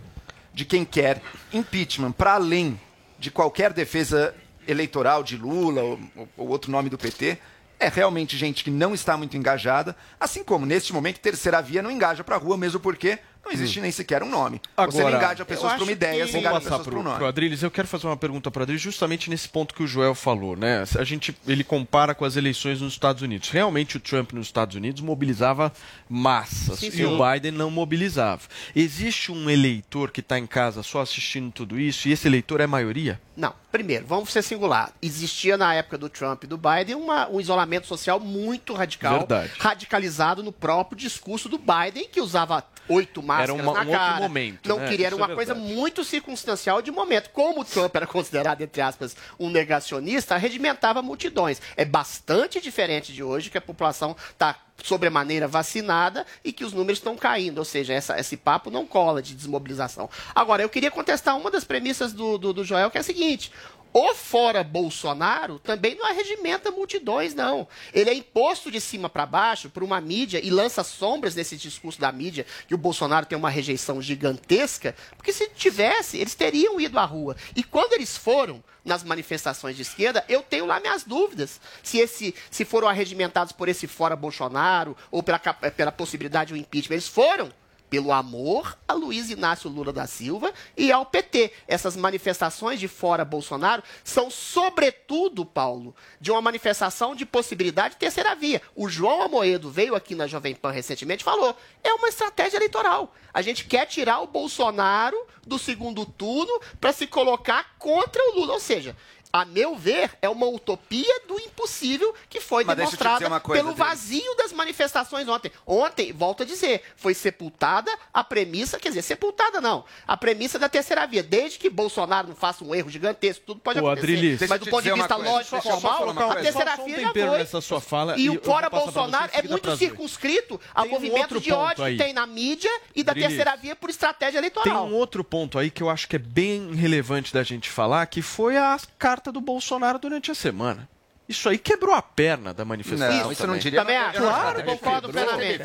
de quem quer impeachment, para além de qualquer defesa eleitoral de Lula ou, ou outro nome do PT, é realmente gente que não está muito engajada, assim como, neste momento, terceira via não engaja pra rua, mesmo porque não existe nem sequer um nome. Você não Agora, engaja pessoas por uma ideia, que- você Vamos engaja passar pessoas por pro, um nome. pro Adriles. Eu quero fazer uma pergunta para Adriles justamente nesse ponto que o Joel falou, né? A gente, ele compara com as eleições nos Estados Unidos. Realmente o Trump nos Estados Unidos mobilizava massas Sim, e sim. o Biden não mobilizava. Existe um eleitor que está em casa só assistindo tudo isso e esse eleitor é maioria? Não, primeiro, vamos ser singular. Existia na época do Trump e do Biden uma- um isolamento social muito radical, Verdade. radicalizado no próprio discurso do Biden, que usava oito máscaras uma- na um outro cara. momento, não né? queria, era Isso é uma coisa muito circunstancial de momento. Como o Trump era considerado, entre aspas, um negacionista, regimentava multidões. É bastante diferente de hoje, que a população está sobremaneira vacinada e que os números estão caindo. Ou seja, essa- esse papo não cola de desmobilização. Agora, eu queria contestar uma das premissas do, do, do Joel, que é a seguinte. O fora Bolsonaro também não arregimenta multidões, não. Ele é imposto de cima para baixo por uma mídia e lança sombras nesse discurso da mídia que o Bolsonaro tem uma rejeição gigantesca, porque se tivesse, eles teriam ido à rua. E quando eles foram nas manifestações de esquerda, eu tenho lá minhas dúvidas se esse se foram arregimentados por esse fora Bolsonaro ou pela, pela possibilidade do impeachment. Eles foram pelo amor a Luiz Inácio Lula da Silva e ao PT. Essas manifestações de fora Bolsonaro são, sobretudo, Paulo, de uma manifestação de possibilidade de terceira via. O João Amoedo veio aqui na Jovem Pan recentemente e falou: é uma estratégia eleitoral. A gente quer tirar o Bolsonaro do segundo turno para se colocar contra o Lula. Ou seja, a meu ver, é uma utopia do impossível que foi Mas demonstrada coisa, pelo vazio das manifestações ontem. Ontem, volto a dizer, foi sepultada a premissa, quer dizer, sepultada não, a premissa da terceira via. Desde que Bolsonaro não faça um erro gigantesco, tudo pode Ô, acontecer. Adriles, deixa Mas do ponto de vista lógico e formal, a terceira Só um via já foi. nessa sua fala E e o fora Bolsonaro é muito circunscrito ao Tem um movimento outro de ódio aí. que tem na mídia e da terceira via por estratégia Tem eleitoral. um outro ponto aí que eu acho que é bem relevante da gente falar, que foi a carta do Bolsonaro durante a semana. Isso aí quebrou a perna da manifestação. Não, isso eu não também. diria. Também acho. não acho Claro, concordo plenamente.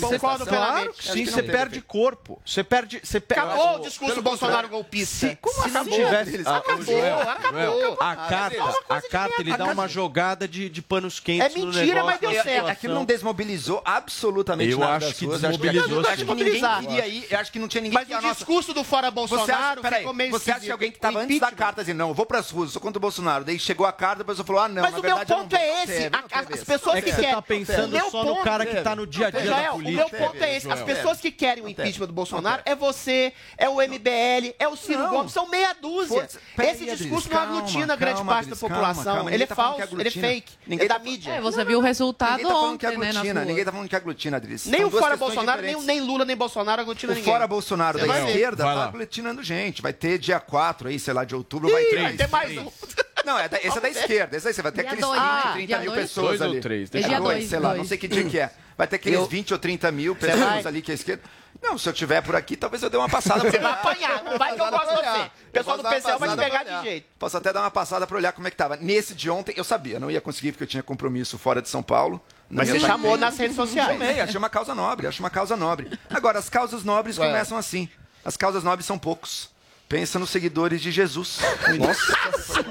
Concordo plenamente. Sim, você perde corpo. Você perde. Você pe- Acabou o discurso pelo Bolsonaro golpista. Se, como Acabou. se tivesse. Eles- Ah, acabou, Joel, acabou. A Ah, carta, é uma a carta ele dá uma jogada de, de panos quentes É no mentira, negócio. mas deu na certo. É, aquilo não desmobilizou absolutamente Eu nada acho das que ruas. Eu desmobilizou, Acho que, ir. Eu acho que não tinha ninguém Mas o discurso do fora Bolsonaro peraí, ficou meio você acha que alguém que estava antes da carta dizendo, não, eu vou pras ruas, eu sou contra o Bolsonaro. Daí chegou a carta, depois eu falou, ah, não, meu ponto é esse. As pessoas é que querem. Você tá pensando só no cara que tá no dia a dia da política. O meu ponto é esse. As pessoas que querem o impeachment do Bolsonaro é você, é o MBL, é o Ciro Gomes, são meia dúzia. Esse discurso não aglutina grande parte da população. Ele tá é tá falso, ele é fake, ele é da mídia. Você viu o resultado tá ontem, né? Ninguém tá falando que aglutina, Adriles. Nem o fora Bolsonaro, nem Lula, nem Bolsonaro aglutina ninguém. Fora Bolsonaro da esquerda tá aglutinando gente. Vai ter dia 4 aí, sei lá, de outubro, vai ter mais um. Não, é da, esse é da esquerda. Esse é aí você vai ter dia aqueles 20, ah, 30 mil dois? pessoas dois ali. Ou três, é, dois, dois, sei lá, não sei que dia que é. Vai ter aqueles eu... 20 ou 30 mil pessoas ali que é esquerda. Não, se eu tiver por aqui, talvez eu dê uma passada. Você vai apanhar, não vai que eu gosto de você. O pessoal do PCL vai te pegar de jeito. Posso até dar uma passada para olhar como é que tava. Nesse de ontem, eu sabia, não ia conseguir porque eu tinha compromisso fora de São Paulo. Mas você chamou nas redes sociais. Eu Chamei, achei uma causa nobre, achei uma causa nobre. Agora, as causas nobres Ué. começam assim. As causas nobres são poucos. Pensa nos seguidores de Jesus. Nossa, [laughs]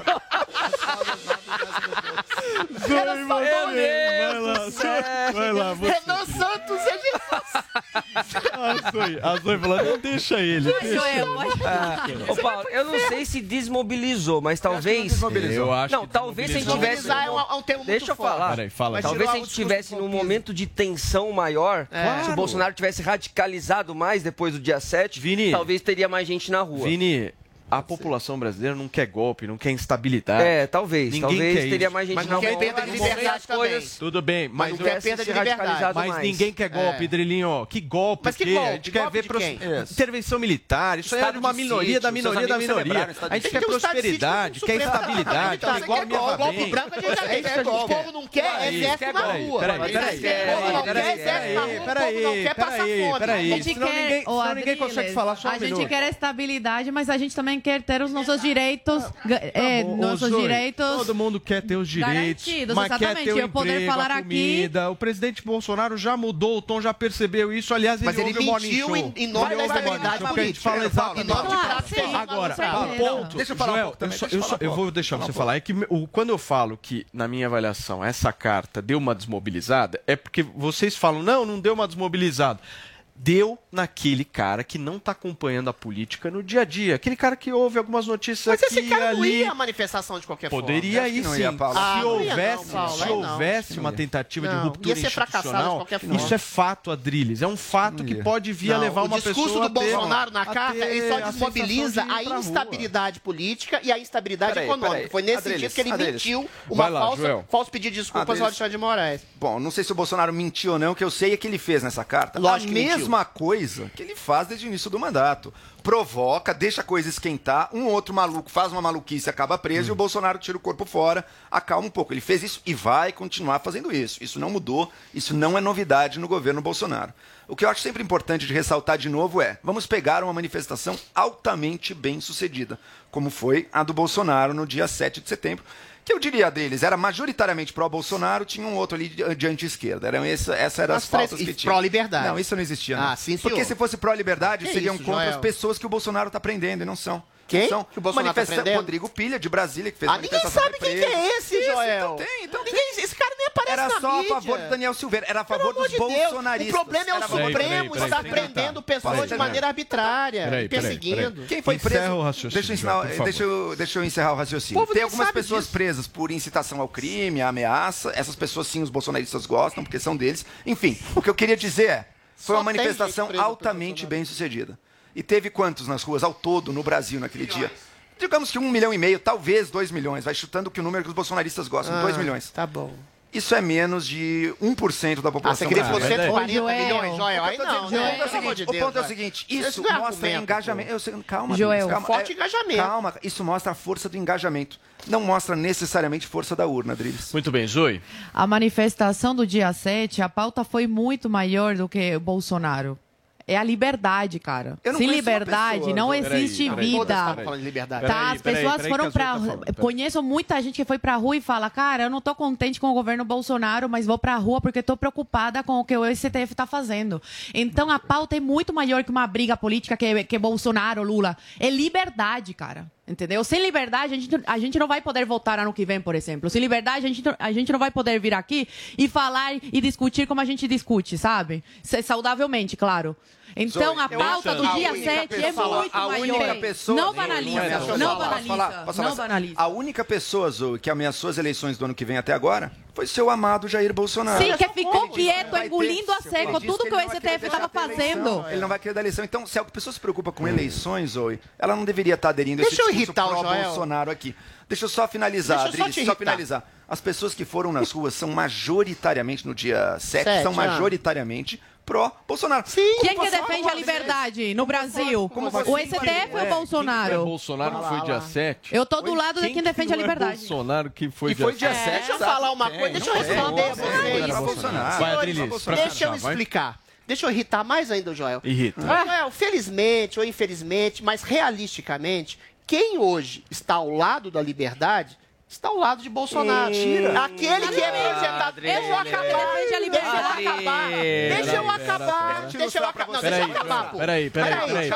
Era só Vai lá, só- vai lá. Renan Santos é Jesus! A Zoe, a Zoe falando, não deixa ele. Deixa. Ah, ô, Paulo, eu não sei se desmobilizou, mas talvez. desmobilizou. Eu acho Não, que talvez se a gente tivesse. Desmobilizar é um- é um termo muito Deixa eu falar. Peraí, fala Talvez se a gente tivesse num momento de tensão maior, se o Bolsonaro tivesse radicalizado mais depois do dia 7, Vini. talvez teria mais gente na rua. Vini, a população brasileira não quer golpe, não quer instabilidade. É, talvez. Ninguém talvez teria isso. mais gente mas não quer perda de liberdade coisas. Tudo bem, mas, mas não quer é perda de liberdade. Mas mais. ninguém quer golpe, é. Drilinho. Que golpe, mas que, é é que golpe? A gente golpe quer ver pros... intervenção militar. Isso Estado é uma minoria sítio, da minoria da minoria. A gente quer prosperidade, quer estabilidade. É golpe branco, a gente quer golpe. O povo não quer exército na rua. Peraí, peraí. Peraí, peraí. Peraí, peraí. Senão ninguém consegue falar sobre A gente quer a estabilidade, mas a gente também quer ter os nossos direitos. Tá é, tá nossos direitos. Todo mundo quer ter os direitos. Mas exatamente. Quer ter o eu emprego, poder falar a comida. aqui. O presidente Bolsonaro já mudou o tom, já percebeu isso. Aliás, mas ele, mentiu em, em nome da estabilidade política. Fala exatamente. Ah, Agora, o ponto. Deixa eu falar um pouco. Eu vou deixar você falar. É que quando eu falo que, na minha avaliação, essa carta deu uma desmobilizada, é porque vocês falam, não, não deu uma desmobilizada deu naquele cara que não está acompanhando a política no dia a dia. Aquele cara que ouve algumas notícias Mas aqui esse cara ali... não ia à manifestação de qualquer Poderia forma. Poderia ir sim. Ia, ah, se houvesse, não, Paulo, se houvesse não. uma tentativa não, de ruptura ia ser institucional, de qualquer forma. isso é fato, Adriles. É um fato que pode vir a levar uma pessoa... O discurso do Bolsonaro ter, na carta, ele só desmobiliza de a instabilidade política e a instabilidade peraí, econômica. Peraí. Foi nesse Adriles, sentido que ele Adriles. mentiu uma lá, falsa, falso pedido de desculpas Adriles. ao Alexandre de Moraes. Bom, não sei se o Bolsonaro mentiu ou não, o que eu sei é que ele fez nessa carta. Lógico que mentiu mesma coisa que ele faz desde o início do mandato. Provoca, deixa a coisa esquentar, um outro maluco faz uma maluquice, acaba preso hum. e o hum. Bolsonaro tira o corpo fora, acalma um pouco. Ele fez isso e vai continuar fazendo isso. Isso não mudou, isso não é novidade no governo Bolsonaro. O que eu acho sempre importante de ressaltar de novo é: vamos pegar uma manifestação altamente bem sucedida, como foi a do Bolsonaro no dia 7 de setembro, que eu diria deles? Era majoritariamente pró-Bolsonaro, tinha um outro ali de, anti-esquerda. Eram essa, essa as, faltas que tinha. Pró-liberdade. Não, isso não existia. Ah, sim. Porque se fosse pró-liberdade, seriam isso, contra Joel? as pessoas que o Bolsonaro está prendendo, e não são. Quem? Que o Bolsonaro tá Rodrigo Pilha, de Brasília, que fez ah, ninguém sabe quem que é esse, Isso, Joel. Então tem, então ninguém, tem. Esse cara nem aparece Era na mídia. Era só a favor do Daniel Silveira, era a favor dos de bolsonaristas. O problema é o Supremo estar prendendo pessoas de maneira arbitrária, perseguindo. Quem foi preso? Deixa eu, ensinar, deixa, eu, deixa eu encerrar o raciocínio. Tem algumas pessoas disso. presas por incitação ao crime, ameaça. Essas pessoas, sim, os bolsonaristas gostam, porque são deles. Enfim, o que eu queria dizer é, foi uma manifestação altamente bem sucedida. E teve quantos nas ruas ao todo no Brasil naquele dia? Digamos que um milhão e meio, talvez dois milhões. Vai chutando que o número que os bolsonaristas gostam, ah, dois milhões. Tá bom. Isso é menos de 1% da população. Ah, você queria que né? fosse 140 é milhões, Joel? Aí não, Joel, é, o, seguinte, né? então, de o ponto é o seguinte, isso é mostra engajamento. Eu, calma, Joel, calma, forte é, engajamento. Calma, isso mostra a força do engajamento. Não mostra necessariamente força da urna, Adriles. Muito bem, Joy. A manifestação do dia 7, a pauta foi muito maior do que Bolsonaro é a liberdade, cara. Sem liberdade pessoa, não existe peraí, vida. Todas estavam falando de liberdade. Tá, peraí, as pessoas foram pra. Tá Conheço muita gente que foi pra rua e fala: Cara, eu não tô contente com o governo Bolsonaro, mas vou pra rua porque tô preocupada com o que o STF tá fazendo. Então a pauta é muito maior que uma briga política que, é, que Bolsonaro, Lula. É liberdade, cara. Entendeu? Sem liberdade, a gente, a gente não vai poder votar ano que vem, por exemplo. Sem liberdade, a gente, a gente não vai poder vir aqui e falar e discutir como a gente discute, sabe? Saudavelmente, claro. Então, Zoe, a pauta do dia única 7 é muito a maior. única pessoa- não banaliza, não falar, posso banaliza, falar? Posso falar? não banaliza. A única pessoa, Zoe, que ameaçou as eleições do ano que vem até agora foi seu amado Jair Bolsonaro. Sim, que ficou quieto, engolindo a seco tudo que o STF estava fazendo. Ele não vai querer dar eleição. Então, se a pessoa se preocupa com eleições, Zoe, ela não deveria estar aderindo a esse Deixa eu discurso irritar o Joel. pró-Bolsonaro aqui. Deixa eu só finalizar, Deixa eu só só, finalizar. As pessoas que foram nas ruas são majoritariamente, no dia 7, Sete, são ah. pró-Bolsonaro. Quem que defende a liberdade no Brasil? O STF ou o Bolsonaro? É Bolsonaro que foi dia 7? Eu tô do lado de quem defende a é liberdade. Bolsonaro que foi dia sete? 7. Deixa eu falar uma coisa, deixa eu responder vocês. Deixa eu explicar. Deixa eu irritar mais ainda o Joel. Irrita. Joel, felizmente ou infelizmente, mas realisticamente, quem hoje está ao lado da liberdade está ao lado de Bolsonaro. Mentira. Aquele que é projetado. Deixa eu acabar. Deixa eu acabar. Deixa eu acabar. Deixa eu acabar. Não, deixa eu acabar, pô. Peraí, peraí.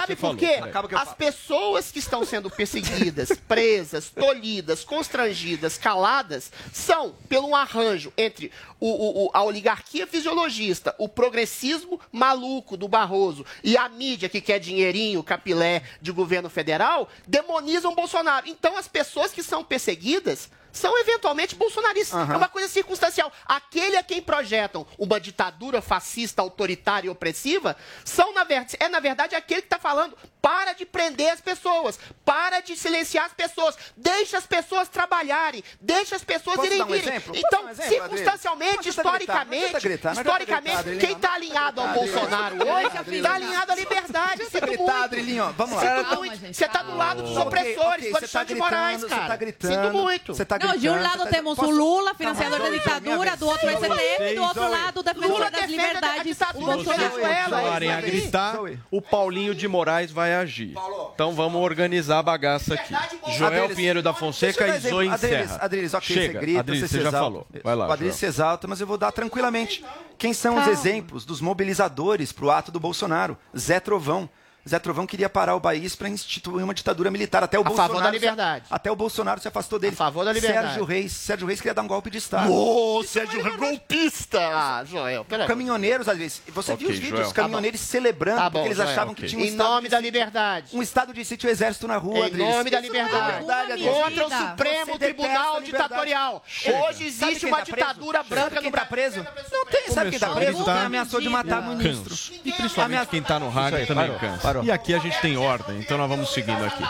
Sabe por quê? As pessoas que estão sendo perseguidas, [laughs] presas, tolhidas, constrangidas, caladas, são pelo um arranjo entre o, o- o- a oligarquia fisiologista, o progressismo maluco do Barroso e a mídia que quer dinheirinho, capilé de governo federal, demonizam Bolsonaro. Então as pessoas que são perseguidas são eventualmente bolsonaristas. É uma coisa circunstancial. Aquele a quem projetam uma ditadura fascista, autoritária e opressiva, são, na ver- é na verdade aquele que está falando para de prender as pessoas, para de silenciar as pessoas, deixa as pessoas trabalharem, deixa as pessoas Posso irem dar um virem. exemplo? Então, um exemplo, circunstancialmente, gritar, não adianta historicamente, gritar, adianta historicamente, gritar, quem está alinhado ao. Bolsonaro hoje está alinhado à liberdade. Muito. Adrilinho, vamos lá. Você está do lado dos opressores, ok, do você tá Alexandre de Moraes, cara. Você tá gritando. Sinto muito. Você tá Não, de um lado tá- temos Posso- o Lula, financiador da ditadura, do outro o STF, do outro lado o defensor das liberdades. Continuarem a gritar, o Paulinho de Moraes vai agir. Então vamos organizar a bagaça aqui. Joel Pinheiro da Fonseca e. Zoe encerra. Adriles, ok, Chega, você grita, Adriles, você, já exalta. falou. Vai lá, O Adriles se exalta, mas eu vou dar tranquilamente. Quem são os exemplos dos mobilizadores para o ato do Bolsonaro? Zé Trovão. Zé Trovão queria parar o país para instituir uma ditadura militar. Até o A Bolsonaro favor da se- liberdade. até o Bolsonaro se afastou dele. A favor da liberdade. Sérgio Reis. Sérgio Reis queria dar um golpe de Estado. Ô, Sérgio Reis, golpista! Ah, Joel, peraí. Caminhoneiros, às vezes. Você Ok, viu os vídeos dos caminhoneiros celebrando Tá bom, porque eles Joel, achavam ok. que tinha um Em estado nome de da liberdade. Um estado de sítio exército na rua, Em Adriles. nome da liberdade. é Contra o vida. Supremo Você Tribunal. Ditatorial. Chega. Hoje existe uma tá ditadura branca quem no tá preso? Não tem, sabe quem tá preso? Quem ameaçou de matar ministro. Canso. E principalmente quem tá no rádio também cansa. Parou. E aqui a gente tem ordem, então nós vamos seguindo aqui.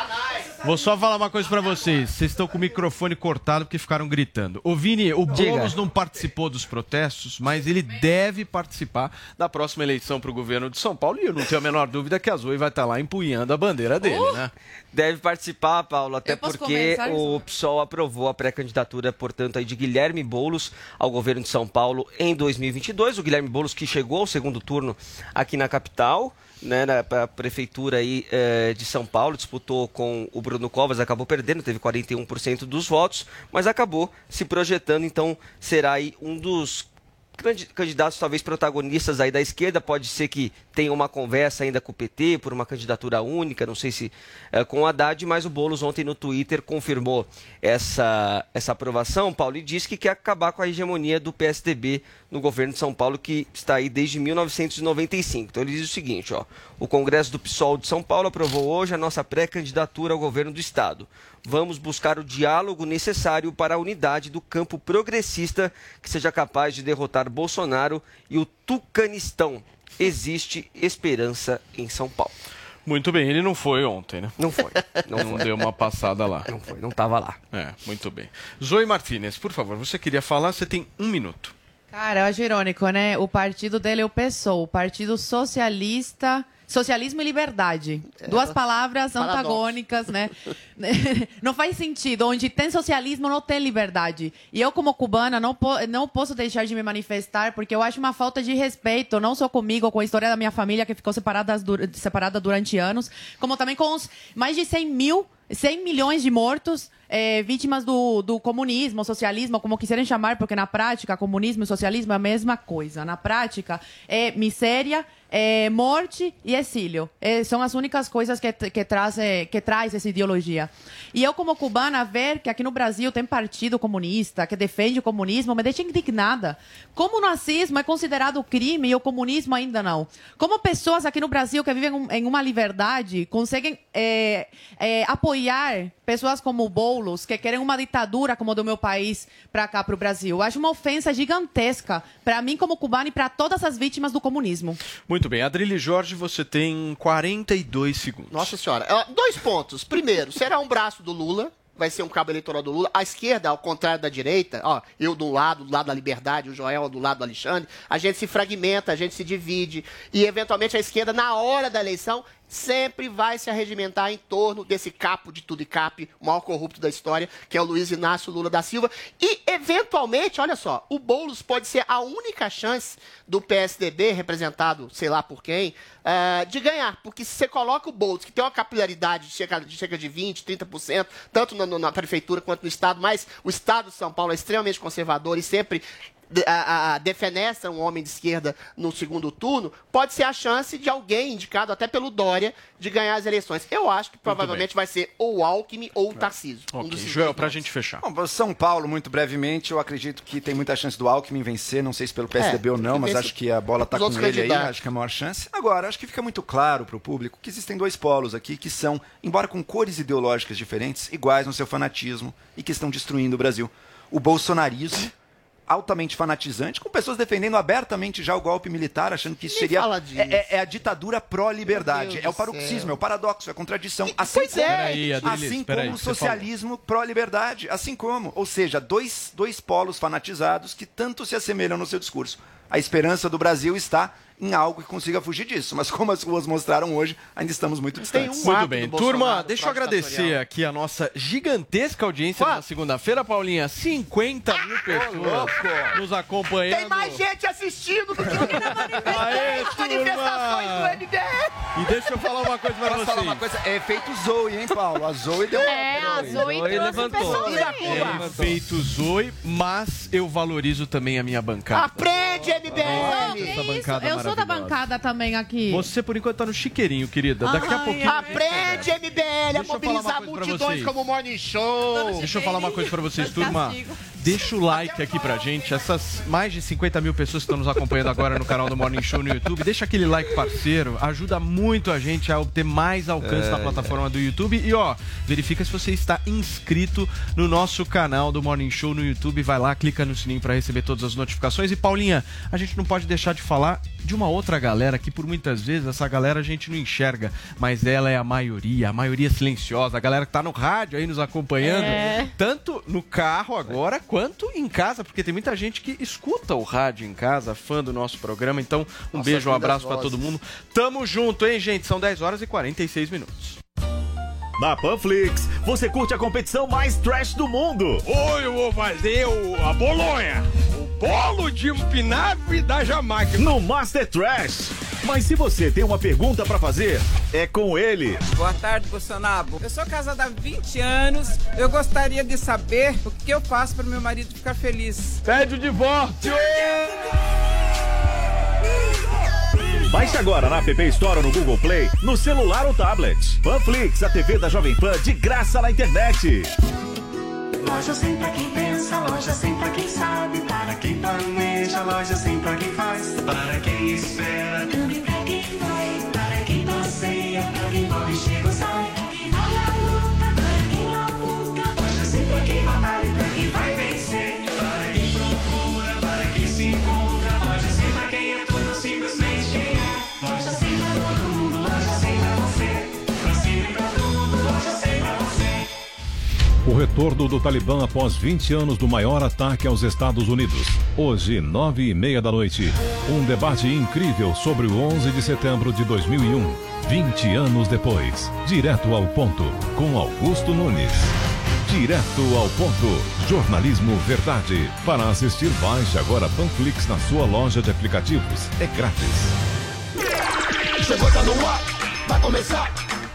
Vou só falar uma coisa pra vocês. Vocês estão com o microfone cortado porque ficaram gritando. Ô Vini, o Diga. Boulos não participou dos protestos, mas ele deve participar da próxima eleição pro governo de São Paulo e eu não tenho a menor dúvida que a Zoe vai estar lá empunhando a bandeira dele, Uh! né? Deve participar, Paulo, até porque começar, o PSOL aprovou a pré-candidatura, portanto, aí de Guilherme Boulos ao governo de São Paulo em 2022. O Guilherme Boulos que chegou ao segundo turno aqui na capital, né, na prefeitura aí, eh, de São Paulo, disputou com o Bruno Covas, acabou perdendo, teve 41% dos votos, mas acabou se projetando, então será aí um dos candidatos talvez protagonistas aí da esquerda, pode ser que tenha uma conversa ainda com o PT por uma candidatura única, não sei se é, com o Haddad, mas o Boulos ontem no Twitter confirmou essa, essa aprovação, Paulo, e disse que quer acabar com a hegemonia do PSDB no governo de São Paulo, que está aí desde 1995. Então ele diz o seguinte, ó, o Congresso do PSOL de São Paulo aprovou hoje a nossa pré-candidatura ao governo do Estado. Vamos buscar o diálogo necessário para a unidade do campo progressista que seja capaz de derrotar Bolsonaro e o Tucanistão. Existe esperança em São Paulo. Muito bem, ele não foi ontem, né? Não foi. Não, Não foi. deu uma passada lá. Não foi, não estava lá. É, muito bem. Zoe Martinez, por favor, você queria falar, você tem um minuto. Cara, eu acho irônico, né? O partido dele é o PSOL, o Partido Socialista. Socialismo e liberdade. Duas palavras antagônicas, né? [laughs] não faz sentido. Onde tem socialismo, não tem liberdade. E eu, como cubana, não, po não posso deixar de me manifestar, porque eu acho uma falta de respeito, não só comigo, com a história da minha família, que ficou separada, separada durante anos, como também com os mais de 100 mil 100 milhões de mortos eh, vítimas do, do comunismo, socialismo, como quiserem chamar, porque na prática, comunismo e socialismo é a mesma coisa. Na prática, é miséria, é, morte e exílio. É, são as únicas coisas que, que, traz, é, que traz essa ideologia. E eu, como cubana, ver que aqui no Brasil tem partido comunista que defende o comunismo me deixa indignada. Como o nazismo é considerado crime e o comunismo ainda não? Como pessoas aqui no Brasil que vivem em uma liberdade conseguem é, é, apoiar pessoas como o Boulos, que querem uma ditadura como a do meu país, para cá, para o Brasil? Eu acho uma ofensa gigantesca para mim, como cubana, e para todas as vítimas do comunismo. Muito bem, Adrilho Jorge, você tem 42 segundos. Nossa senhora. Dois pontos. Primeiro, será um braço do Lula. Vai ser um cabo eleitoral do Lula. A esquerda, ao contrário da direita, ó, eu do lado, do lado da liberdade, o Joel do lado do Alexandre, a gente se fragmenta, a gente se divide. E, eventualmente, a esquerda, na hora da eleição, sempre vai se arregimentar em torno desse capo de tudo e cap, o maior corrupto da história, que é o Luiz Inácio Lula da Silva. E, eventualmente, olha só, o Boulos pode ser a única chance do PSDB, representado sei lá por quem, eh, de ganhar. Porque se você coloca o Boulos, que tem uma capilaridade de cerca de, cerca de 20%, 30%, tanto na, na prefeitura quanto no Estado, mas o Estado de São Paulo é extremamente conservador e sempre a, a, defenestra um homem de esquerda no segundo turno, pode ser a chance de alguém indicado até pelo Dória de ganhar as eleições. Eu acho que provavelmente vai ser ou o Alckmin ou o Tarcísio. Um dos Joel, pra gente fechar. Bom, São Paulo, muito brevemente, eu acredito que tem muita chance do Alckmin vencer, não sei se pelo PSDB É, ou não, mas acho que a bola tá os com ele aí, candidatos. acho que é a maior chance. Agora, acho que fica muito claro para o público que existem dois polos aqui que são, embora com cores ideológicas diferentes, iguais no seu fanatismo e que estão destruindo o Brasil. O bolsonarismo altamente fanatizante, com pessoas defendendo abertamente já o golpe militar, achando que isso seria fala disso. é, é- é a ditadura pró-liberdade, é o paroxismo, céu. é o paradoxo, é a contradição. Assim pois como, é. Adriles, assim como o socialismo pró-liberdade, assim como, ou seja, dois, dois polos fanatizados que tanto se assemelham no seu discurso. A esperança do Brasil está em algo que consiga fugir disso, mas como as ruas mostraram hoje, ainda estamos muito distantes. Muito bem. Turma, deixa eu agradecer aqui a nossa gigantesca audiência na segunda-feira, Paulinha. 50 mil pessoas nos acompanhando. Tem mais gente assistindo do que Aê, as manifestações do MDR. E deixa eu falar uma coisa pra Posso vocês. falar uma coisa? É efeito Zoe, hein, Paulo? A Zoe deu É, a Zoe trouxe pessoas É feito Zoe, mas eu valorizo também a minha bancada. Aprende, MBL! Essa bancada Eu sou da maravilhosa. bancada também aqui. Você, por enquanto, tá no chiqueirinho, querida. Daqui a Ai, pouquinho. Aprende, MBL, a Deixa eu falar uma mobilizar coisa pra multidões vocês. como o Morning Show. Deixa eu falar uma coisa pra vocês, turma. Deixa o like aqui pra gente. Essas mais de 50 mil pessoas que estão nos acompanhando agora no canal do Morning Show no YouTube, deixa aquele like parceiro. Ajuda muito a gente a obter mais alcance É, na plataforma do YouTube. E ó, verifica se você está inscrito no nosso canal do Morning Show no YouTube. Vai lá, clica no sininho pra receber todas as notificações. E Paulinha, a gente não pode deixar de falar de uma outra galera que por muitas vezes essa galera a gente não enxerga, mas ela é a maioria, a maioria silenciosa, a galera que tá no rádio aí nos acompanhando, É. tanto no carro agora quanto em casa, porque tem muita gente que escuta o rádio em casa, fã do nosso programa. Então, um Nossa, beijo, um abraço pra vozes. todo mundo. Tamo junto, hein, gente? São 10 horas e 46 minutos. Na Panflix, você curte a competição mais trash do mundo. Hoje eu vou fazer o, a bolonha. Bolo de espinafre da Jamaica. No Master Trash. Mas se você tem uma pergunta pra fazer, é com ele. Boa tarde, Bolsonaro. Eu sou casada há 20 anos. Eu gostaria de saber o que eu faço para meu marido ficar feliz. Pede o divórcio. Baixe agora na App Store ou no Google Play, no celular ou tablet. Panflix, a TV da Jovem Pan de graça na internet. Loja sem pra quem pensa, loja sem pra quem sabe, para quem planeja, loja sem pra quem faz, para quem espera, também pra quem vai, para quem passeia, pra quem corre, chega ou O retorno do Talibã após 20 anos do maior ataque aos Estados Unidos. Hoje, nove e meia da noite. Um debate incrível sobre o 11 de setembro de 2001. 20 anos depois. Direto ao ponto. Com Augusto Nunes. Direto ao ponto. Jornalismo verdade. Para assistir, baixe agora Panflix na sua loja de aplicativos. É grátis. Chegou, tá no ar, vai começar,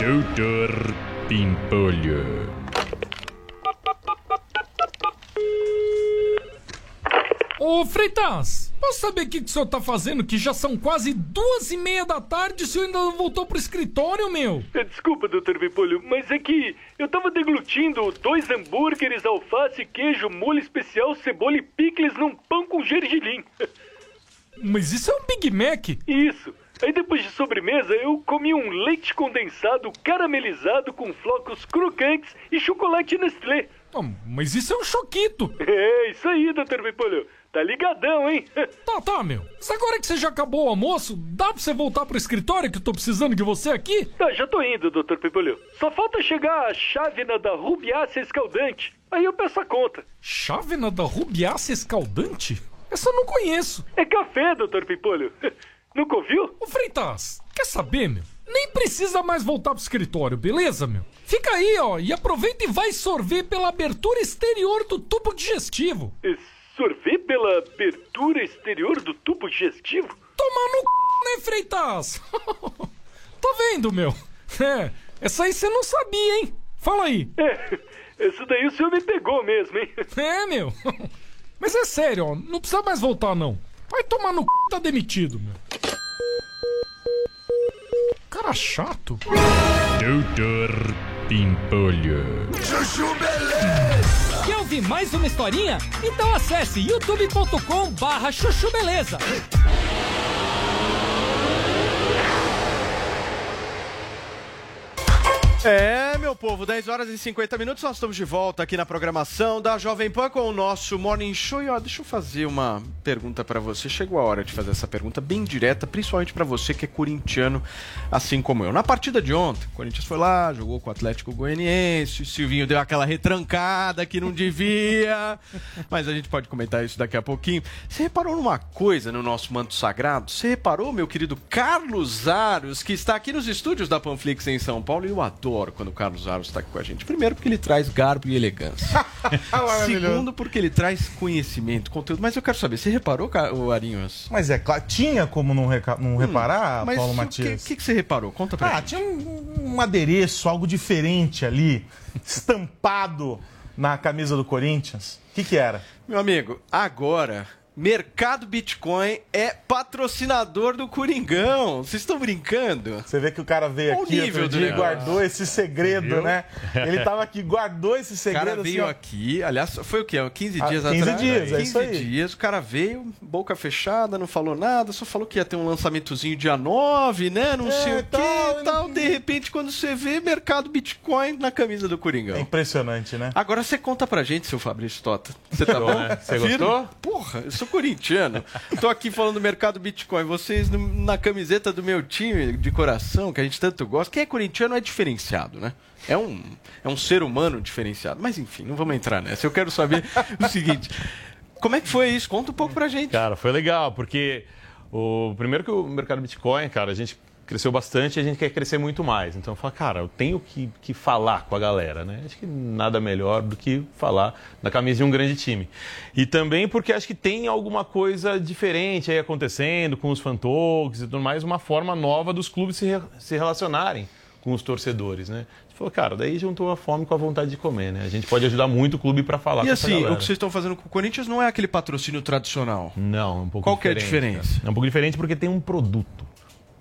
Doutor Pimpolho. Ô, Freitas, posso saber o que, que o senhor tá fazendo? Que já são quase duas e meia da tarde e o senhor ainda não voltou pro escritório, meu? Desculpa, doutor Pimpolho, mas é que eu tava deglutindo dois hambúrgueres, alface, queijo, molho especial, cebola e picles num pão com gergelim. Mas isso é um Big Mac? Isso. Aí depois de sobremesa, eu comi um leite condensado caramelizado com flocos crocantes e chocolate Nestlé. Ah, mas isso é um choquito. [laughs] É, isso aí, doutor Pimpolho. Tá ligadão, hein? [laughs] Tá, tá, meu. Mas agora que você já acabou o almoço, dá pra você voltar pro escritório que eu tô precisando de você aqui? Tá, já tô indo, doutor Pimpolho. Só falta chegar a chávena da rubiácea escaldante. Aí eu peço a conta. Chávena da rubiácea escaldante? Essa eu não conheço. É café, doutor Pimpolho. [laughs] Nunca ouviu? Ô, Freitas, quer saber, meu? Nem precisa mais voltar pro escritório, beleza, meu? Fica aí, ó, e aproveita e vai sorver pela abertura exterior do tubo digestivo. É, Sorver pela abertura exterior do tubo digestivo? Tomar no c, né, Freitas? [laughs] Tô vendo, meu. É, essa aí você não sabia, hein? Fala aí. É, essa daí o senhor me pegou mesmo, hein? É, meu. [laughs] Mas é sério, ó, não precisa mais voltar, não. Vai tomar no c, tá demitido, meu. Cara chato. Doutor Pimpolho. Chuchu Beleza! Quer ouvir mais uma historinha? Então acesse youtube.com barra chuchu beleza. É, meu povo, 10 horas e 50 minutos, nós estamos de volta aqui na programação da Jovem Pan com o nosso Morning Show. E ó, deixa eu fazer uma pergunta pra você. Chegou a hora de fazer essa pergunta bem direta, principalmente pra você que é corintiano, assim como eu. Na partida de ontem, o Corinthians foi lá, jogou com o Atlético Goianiense, o Silvinho deu aquela retrancada que não devia, [laughs] mas a gente pode comentar isso daqui a pouquinho. Você reparou numa coisa no nosso manto sagrado? Você reparou, meu querido Carlos Aros, que está aqui nos estúdios da Panflix em São Paulo, e eu adoro quando o Carlos Aros está aqui com a gente. Primeiro, porque ele traz garbo e elegância. [laughs] Segundo, porque ele traz conhecimento, conteúdo. Mas eu quero saber, você reparou, o Arinhos? Mas é claro, tinha como não, reca- não reparar, Hum, mas Paulo o Matias? que, que, que você reparou? Conta pra Ah, gente. tinha um, um adereço, algo diferente ali, estampado na camisa do Corinthians. O que, que era? Meu amigo, agora, Mercado Bitcoin é patrocinador do Coringão. Vocês estão brincando? Você vê que o cara veio o aqui nível dia e guardou esse segredo, Viu? né? Ele tava aqui, guardou esse O segredo cara veio assim, aqui, aliás, foi o quê? 15 Ah, dias 15 atrás? dias, é 15 isso aí. dias, o cara veio, boca fechada, não falou nada, só falou que ia ter um lançamentozinho dia 9, né? Não É, sei o tal, que e tal. De repente, quando você vê mercado Bitcoin na camisa do Coringão. É impressionante, né? Agora você conta pra gente, seu Fabrício Tota. Você tá Gostou, bom? né? Você gostou? Porra, eu sou corintiano. Tô aqui falando do mercado Bitcoin. Vocês na camiseta do meu time de coração, que a gente tanto gosta. Quem é corintiano é diferenciado, né? É um, é um ser humano diferenciado. Mas enfim, não vamos entrar nessa. Eu quero saber [laughs] o seguinte: como é que foi isso? Conta um pouco pra gente. Cara, foi legal, porque o primeiro que o mercado Bitcoin, cara, a gente cresceu bastante e a gente quer crescer muito mais. Então eu falo, cara, eu tenho que, que falar com a galera, né? Acho que nada melhor do que falar na camisa de um grande time. E também porque acho que tem alguma coisa diferente aí acontecendo com os fantokes e tudo mais, uma forma nova dos clubes se, se relacionarem com os torcedores, né? A gente falou, cara, daí juntou a fome com a vontade de comer, né? A gente pode ajudar muito o clube para falar E com assim, o que vocês estão fazendo com o Corinthians não é aquele patrocínio tradicional. Não, é um pouco Qual que é a diferente, diferença? É um pouco diferente porque tem um produto.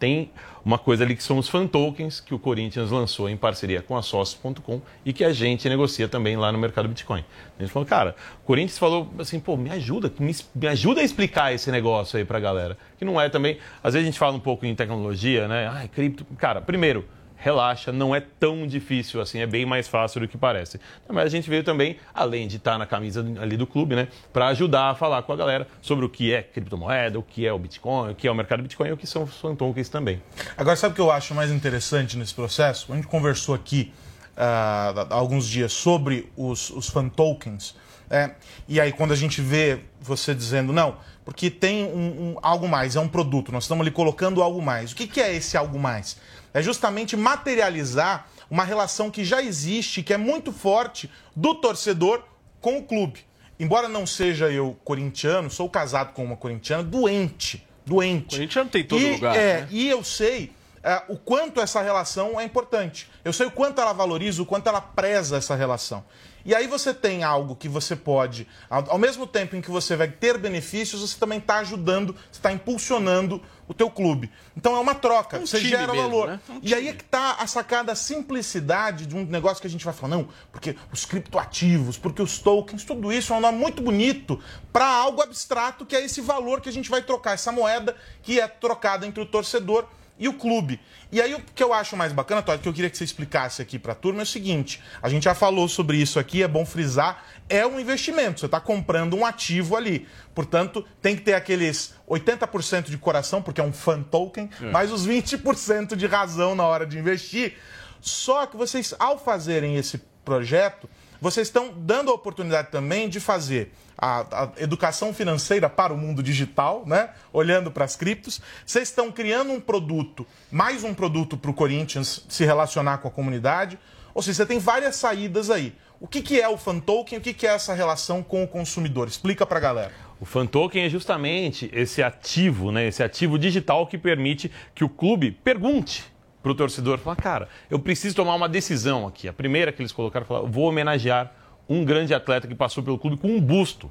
Tem uma coisa ali que são os fan tokens que o Corinthians lançou em parceria com a Sócios.com e que a gente negocia também lá no mercado Bitcoin. A gente falou, cara, o Corinthians falou assim, pô, me ajuda, me, me ajuda a explicar esse negócio aí pra galera. Que não é também. Às vezes a gente fala um pouco em tecnologia, né? Ai, cripto. Cara, primeiro, relaxa, não é tão difícil assim, é bem mais fácil do que parece. Mas a gente veio também, além de estar na camisa ali do clube, né, para ajudar a falar com a galera sobre o que é criptomoeda, o que é o Bitcoin, o que é o mercado Bitcoin e o que são os tokens também. Agora, sabe o que eu acho mais interessante nesse processo? A gente conversou aqui ah, há alguns dias sobre os, os fan tokens. é, e aí, quando a gente vê você dizendo, não, porque tem um, um- algo mais, é um produto, nós estamos ali colocando algo mais. O que, que é esse algo mais? É justamente materializar uma relação que já existe, que é muito forte do torcedor com o clube. Embora não seja eu corintiano, sou casado com uma corintiana doente. Doente. Corintiano tem em todo e, lugar, É, né? e eu sei é, o quanto essa relação é importante. Eu sei o quanto ela valoriza, o quanto ela preza essa relação. E aí você tem algo que você pode, ao, mesmo tempo em que você vai ter benefícios, você também está ajudando, você está impulsionando o teu clube. Então é uma troca, Um você gera mesmo, valor. né? Um e aí é que está a sacada, a simplicidade de um negócio que a gente vai falar, não, porque os criptoativos, porque os tokens, tudo isso é um nome muito bonito para algo abstrato que é esse valor que a gente vai trocar, essa moeda que é trocada entre o torcedor e o clube. E aí o que eu acho mais bacana, Todd, que eu queria que você explicasse aqui para a turma é o seguinte: a gente já falou sobre isso aqui, é bom frisar, é um investimento. Você está comprando um ativo ali. Portanto, tem que ter aqueles 80% de coração, porque é um fan token, É. mais os 20% de razão na hora de investir. Só que vocês, ao fazerem esse projeto, vocês estão dando a oportunidade também de fazer a, a educação financeira para o mundo digital, né? Olhando para as criptos. Vocês estão criando um produto, mais um produto para o Corinthians se relacionar com a comunidade. Ou seja, você tem várias saídas aí. O que, que é o fan token? O que, que é essa relação com o consumidor? Explica para a galera. O fan token é justamente esse ativo, né? Esse ativo digital que permite que o clube pergunte para o torcedor, falar, cara, eu preciso tomar uma decisão aqui. A primeira que eles colocaram, falaram, vou homenagear um grande atleta que passou pelo clube com um busto,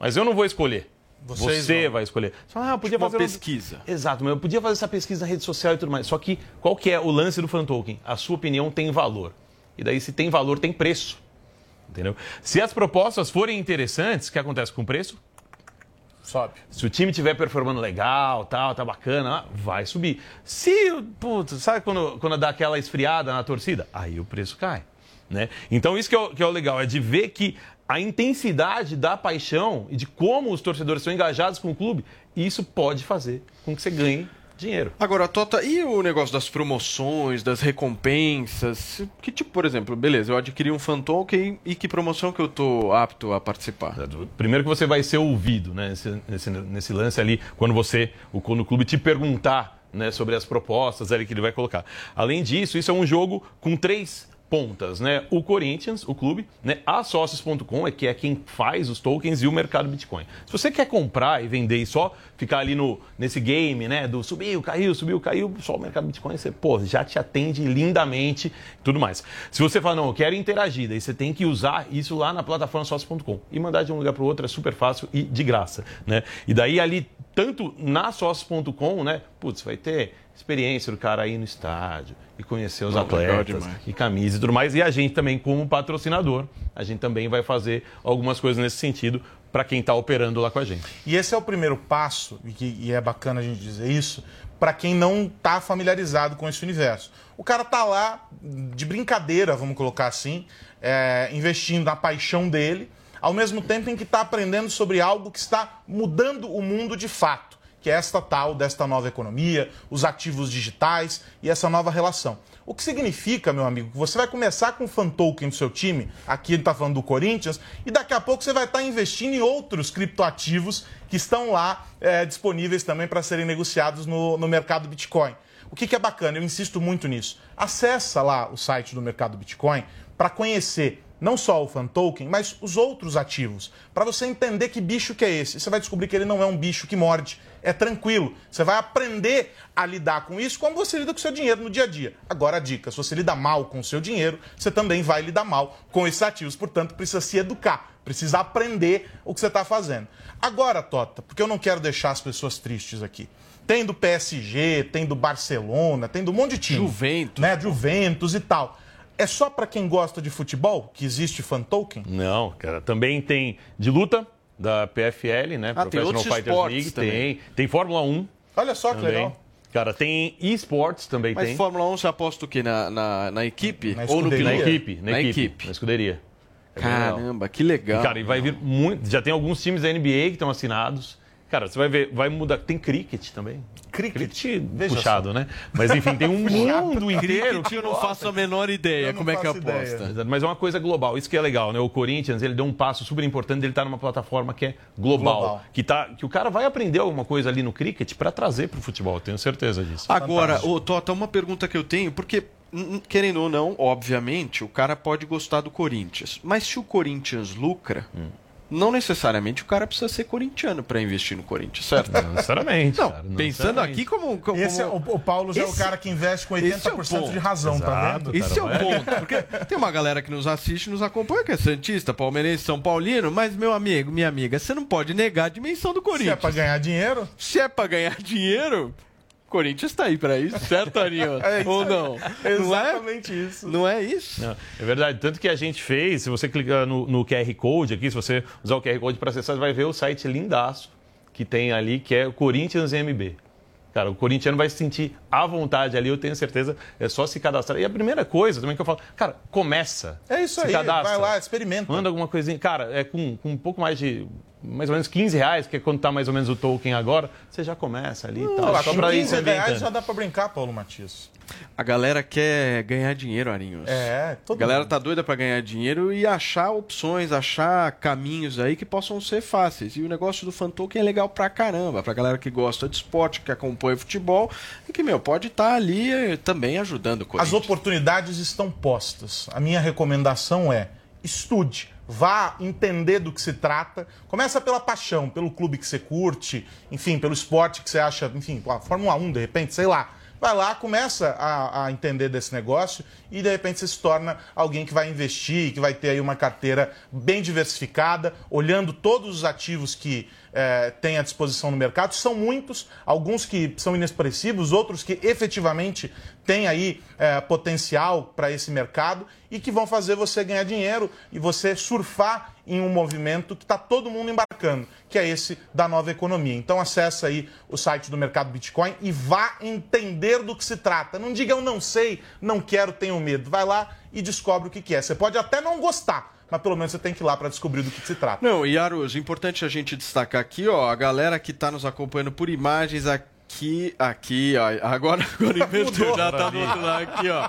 mas eu não vou escolher. Vocês Você vão. vai escolher. Você fala, ah, eu podia Tipo uma fazer um- pesquisa. Exato, mas eu podia fazer essa pesquisa na rede social e tudo mais. Só que qual que é o lance do fan token? A sua opinião tem valor. E daí, se tem valor, tem preço. Entendeu? Se as propostas forem interessantes, o que acontece com o preço? Sobe. Se o time estiver performando legal, tal, tá bacana, ah, vai subir. Se, putz, sabe quando, quando dá aquela esfriada na torcida? Aí o preço cai. Né? Então isso que é, o, que é o legal, é de ver que a intensidade da paixão e de como os torcedores são engajados com o clube, isso pode fazer com que você ganhe dinheiro. Agora, Tota, e o negócio das promoções, das recompensas? Que tipo, por exemplo, beleza, eu adquiri um fan token e que promoção que eu tô apto a participar? Primeiro que você vai ser ouvido, né? Nesse, nesse, nesse lance ali, quando você, o, quando o clube te perguntar né, sobre as propostas ali que ele vai colocar. Além disso, isso é um jogo com três pontas, né? O Corinthians, o clube, né? A Sócios.com é que é quem faz os tokens e o mercado Bitcoin. Se você quer comprar e vender e só ficar ali no, nesse game, né? Do subiu, caiu, subiu, caiu, só o mercado Bitcoin, você, pô, já te atende lindamente tudo mais. Se você fala, não, eu quero interagir, daí você tem que usar isso lá na plataforma Sócios.com e mandar de um lugar para o outro é super fácil e de graça, né? E daí ali, tanto na Sócios.com, né? Putz, vai ter experiência do cara aí no estádio e conhecer os Não, atletas e camisas e tudo mais. E a gente também, como patrocinador, a gente também vai fazer algumas coisas nesse sentido para quem está operando lá com a gente. E esse é o primeiro passo, e, que- e é bacana a gente dizer isso, para quem não está familiarizado com esse universo. O cara tá lá de brincadeira, vamos colocar assim, é, investindo na paixão dele, ao mesmo tempo em que está aprendendo sobre algo que está mudando o mundo de fato, que é esta tal desta nova economia, os ativos digitais e essa nova relação. O que significa, meu amigo, que você vai começar com o fan token do seu time, aqui ele está falando do Corinthians, e daqui a pouco você vai estar investindo em outros criptoativos que estão lá é, disponíveis também para serem negociados no, no mercado Bitcoin. O que, que é bacana, eu insisto muito nisso. Acessa lá o site do mercado Bitcoin para conhecer não só o fan token, mas os outros ativos, para você entender que bicho que é esse. Você vai descobrir que ele não é um bicho que morde, é tranquilo. Você vai aprender a lidar com isso como você lida com o seu dinheiro no dia a dia. Agora a dica, se você lida mal com o seu dinheiro, você também vai lidar mal com esses ativos. Portanto, precisa se educar, precisa aprender o que você está fazendo. Agora, Tota, porque eu não quero deixar as pessoas tristes aqui. Tem do PSG, tem do Barcelona, tem do monte de time. Juventus. Né? Juventus e tal. É só para quem gosta de futebol que existe fan token? Não, cara, também tem de luta da PFL, né? Ah, tem outros Fighters esportes League, também. tem, tem Fórmula 1. Olha só que também. legal. Cara, tem esportes também Mas tem. Fórmula 1 você aposta o quê? Na, na, na equipe? Na Ou no escuderia. piloto? Na equipe, na equipe, na escuderia. É bem legal. Caramba, que legal. Cara, e vai vir muito. Já tem alguns times da NBA que estão assinados. Cara, você vai ver, vai mudar. Tem cricket também. Cricket? puxado, né? Mas enfim, tem um [laughs] mundo inteiro. Cricket eu não faço a menor ideia como é que aposta. Exato, Mas é uma coisa global, isso que é legal, né? O Corinthians, ele deu um passo super importante, ele tá numa plataforma que é global, Global. Que, tá, que o cara vai aprender alguma coisa ali no cricket para trazer pro futebol, eu tenho certeza disso. Agora, ô, Tota, uma pergunta que eu tenho, porque, querendo ou não, obviamente, o cara pode gostar do Corinthians. Mas se o Corinthians lucra, Hum. Não necessariamente o cara precisa ser corintiano para investir no Corinthians, certo? Não necessariamente. Não, cara, não pensando necessariamente. aqui como. como Esse é, o, o Paulo já é o Esse- cara que investe com esse é o 80% ponto. de razão, tá vendo? Esse é o ponto. Porque tem uma galera que nos assiste, nos acompanha, que é Santista, Palmeirense, São Paulino, mas, meu amigo, minha amiga, você não pode negar a dimensão do Corinthians. Se é pra ganhar dinheiro. Se é pra ganhar dinheiro, Corinthians tá aí pra isso, certo, Arinho? [laughs] É isso Ou não? Exatamente isso. Não é isso? Não, é verdade. Tanto que a gente fez, se você clicar no, no QR Code aqui, se você usar o QR Code para acessar, você vai ver o site lindaço que tem ali, que é o Corinthians MB. Cara, o corintiano vai se sentir à vontade ali, eu tenho certeza, é só se cadastrar. E a primeira coisa também que eu falo, cara, começa. É isso se aí, cadastra. vai lá, experimenta. Manda alguma coisinha. Cara, é com, com um pouco mais de. Mais ou menos 15 reais, que é quando tá mais ou menos o token agora, você já começa ali e Não, tal. Só pra ir 15 se reais já dá pra brincar, Paulo Matias. A galera quer ganhar dinheiro, Arinhos. É, todo A galera mundo. tá doida pra ganhar dinheiro e achar opções, achar caminhos aí que possam ser fáceis. E o negócio do fan token é legal pra caramba, pra galera que gosta de esporte, que acompanha futebol e que, meu, pode estar ali eh, também ajudando o As oportunidades estão postas. A minha recomendação é estude, vá entender do que se trata. Começa pela paixão, pelo clube que você curte, enfim, pelo esporte que você acha, enfim, a Fórmula 1, de repente, sei lá. Vai lá, começa a, a entender desse negócio e de repente você se torna alguém que vai investir, que vai ter aí uma carteira bem diversificada, olhando todos os ativos que eh, tem à disposição no mercado. São muitos, alguns que são inexpressivos, outros que efetivamente têm aí eh, potencial para esse mercado e que vão fazer você ganhar dinheiro e você surfar em um movimento que está todo mundo embarcando, que é esse da nova economia. Então acessa aí o site do mercado Bitcoin e vá entender do que se trata. Não diga eu não sei, não quero, tenho medo. Vai lá e descobre o que, que é. Você pode até não gostar, mas pelo menos você tem que ir lá para descobrir do que se trata. Não, e Arus, importante a gente destacar aqui, ó, a galera que tá nos acompanhando por imagens aqui, aqui, ó, agora, [laughs] agora inverteu, já tá do outro lado, aqui, ó,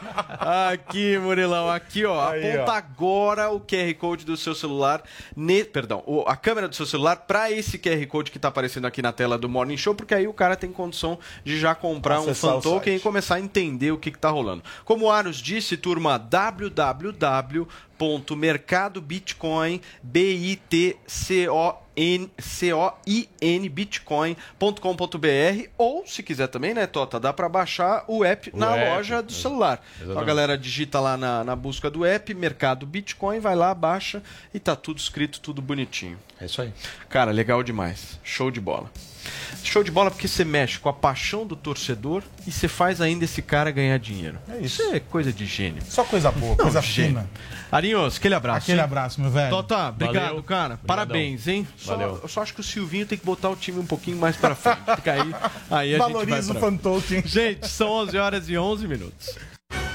aqui, Murilão, aqui, ó, Aí, aponta ó. agora o QR Code do seu celular, ne, perdão, a câmera do seu celular para esse QR Code que tá aparecendo aqui na tela do Morning Show, porque aí o cara tem condição de já comprar um Acessar fan o token e começar a entender o que, que tá rolando. Como o Arus disse, turma, www www.mercadobitcoin, B-I-T-C-O-N, C-O-I-N, bitcoin.com.br ou, se quiser também, né, Tota, dá para baixar o app O na app, loja do ex- celular. Então a galera digita lá na, na busca do app, Mercado Bitcoin, vai lá, baixa e tá tudo escrito, tudo bonitinho. É isso aí. Cara, legal demais. Show de bola. Show de bola porque você mexe com a paixão do torcedor e você faz ainda esse cara ganhar dinheiro. É isso. é coisa de gênio. Só coisa boa, Não, coisa gênio. fina. Arinhos, aquele abraço. Aquele hein? abraço, meu velho. Tota, obrigado, Valeu. cara. Obrigadão. Parabéns, hein? Só, Valeu. eu só acho que o Silvinho tem que botar o time um pouquinho mais pra frente. Fica aí, aí a Valoriza gente o vai pra... fan token. Gente, são 11 horas e 11 minutos.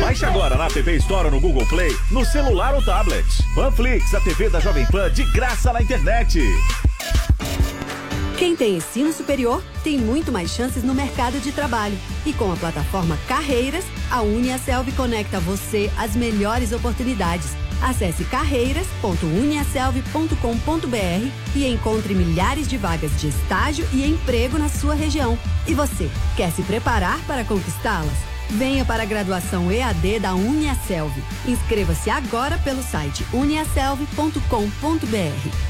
Baixe agora na App Store no Google Play, no celular ou tablet. Panflix, a TV da Jovem Pan de graça na internet. Quem tem ensino superior tem muito mais chances no mercado de trabalho. E com a plataforma Carreiras, a Uniaselv conecta você às melhores oportunidades. Acesse carreiras.uniaselv.com.br e encontre milhares de vagas de estágio e emprego na sua região. E você, quer se preparar para conquistá-las? Venha para a graduação EAD da Uniaselv. Inscreva-se agora pelo site uniaselv.com.br.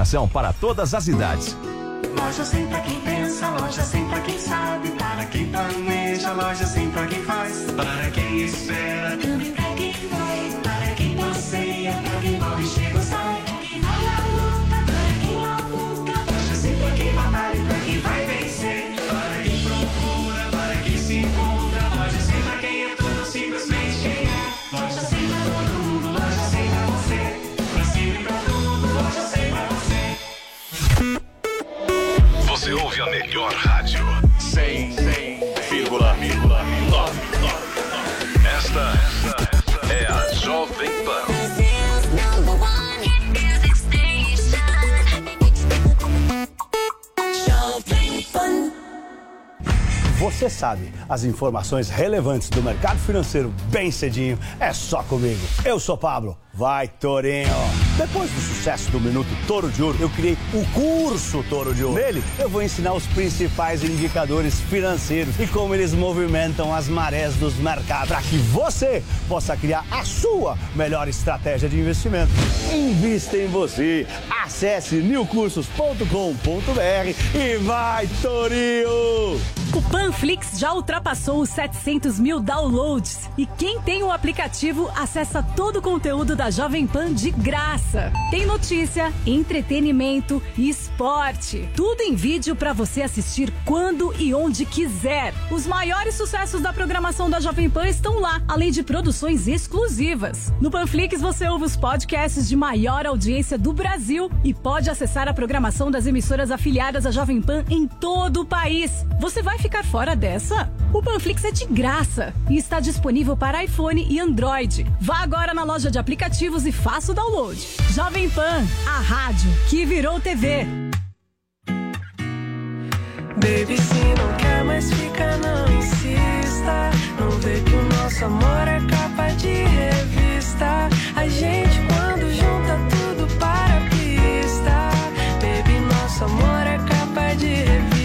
para todas as idades. Loja sem pra quem pensa, loja sem pra quem sabe, para quem planeja, loja sem pra quem faz, para quem espera, sabe, as informações relevantes do mercado financeiro bem cedinho é só comigo. Eu sou Pablo. Vai, Torinho! Depois do sucesso do Minuto Toro de Ouro, eu criei o curso Toro de Ouro. Nele, eu vou ensinar os principais indicadores financeiros e como eles movimentam as marés dos mercados para que você possa criar a sua melhor estratégia de investimento. Invista em você. Acesse newcursos.com.br e vai, Torinho! O Panflix já ultrapassou os 700 mil downloads e quem tem o aplicativo acessa todo o conteúdo da Jovem Pan de graça. Tem notícia, entretenimento e esporte. Tudo em vídeo para você assistir quando e onde quiser. Os maiores sucessos da programação da Jovem Pan estão lá, além de produções exclusivas. No Panflix você ouve os podcasts de maior audiência do Brasil e pode acessar a programação das emissoras afiliadas à Jovem Pan em todo o país. Você vai ficar fora dessa? O Panflix é de graça e está disponível para iPhone e Android. Vá agora na loja de aplicativos e faça o download. Jovem Pan, a rádio que virou TV. Baby, se não quer mais fica, não insista. Não vê que o nosso amor é capa de revista. A gente quando junta tudo para a pista. Baby, nosso amor é capa de revista.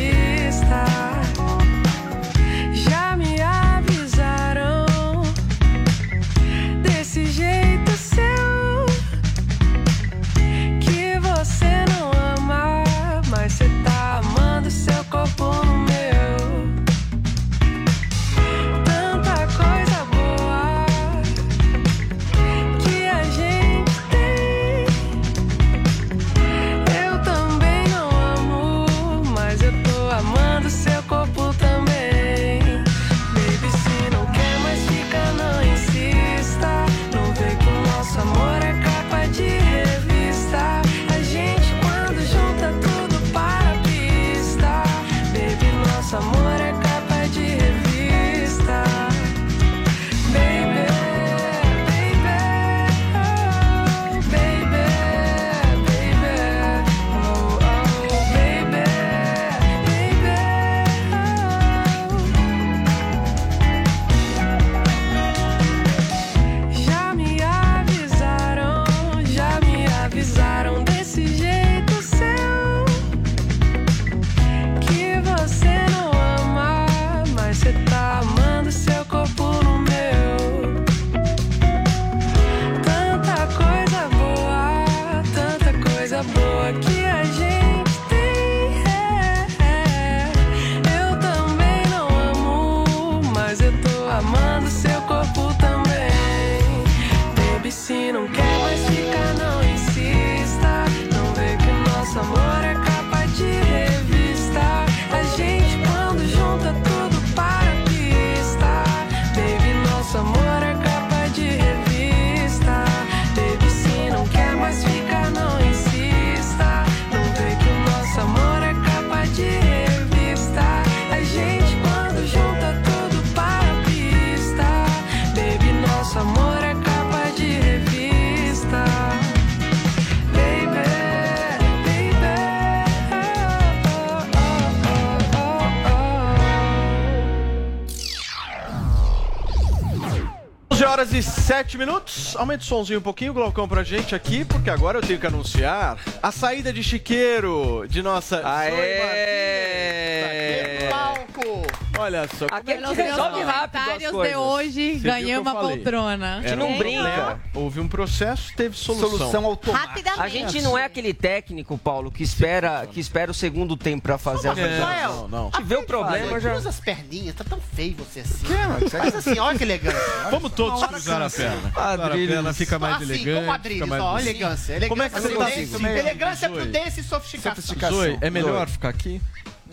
E 7 minutos. Aumenta o somzinho um pouquinho, Glaucão, pra gente aqui, porque agora eu tenho que anunciar a saída de chiqueiro de nossa. Aê! Olha só. Aqui é que resolve rápido de hoje, ganhei uma poltrona. gente não um brinca. problema, Houve um processo, teve solução. Solução automática. Rapidamente. A gente não é aquele técnico, Paulo, que espera, que espera o segundo tempo pra fazer a Não, coisa. não, não. Que vê o problema já. Cruza as perninhas, tá tão feio você assim. Faz assim, olha que elegante. Vamos todos cruzar a perna. A perna fica mais assim, elegante. como Adriles, fica mais ó, elegância. elegância Como é que você tá assim? Elegância, prudência e sofisticação. Zoe, é melhor ficar aqui?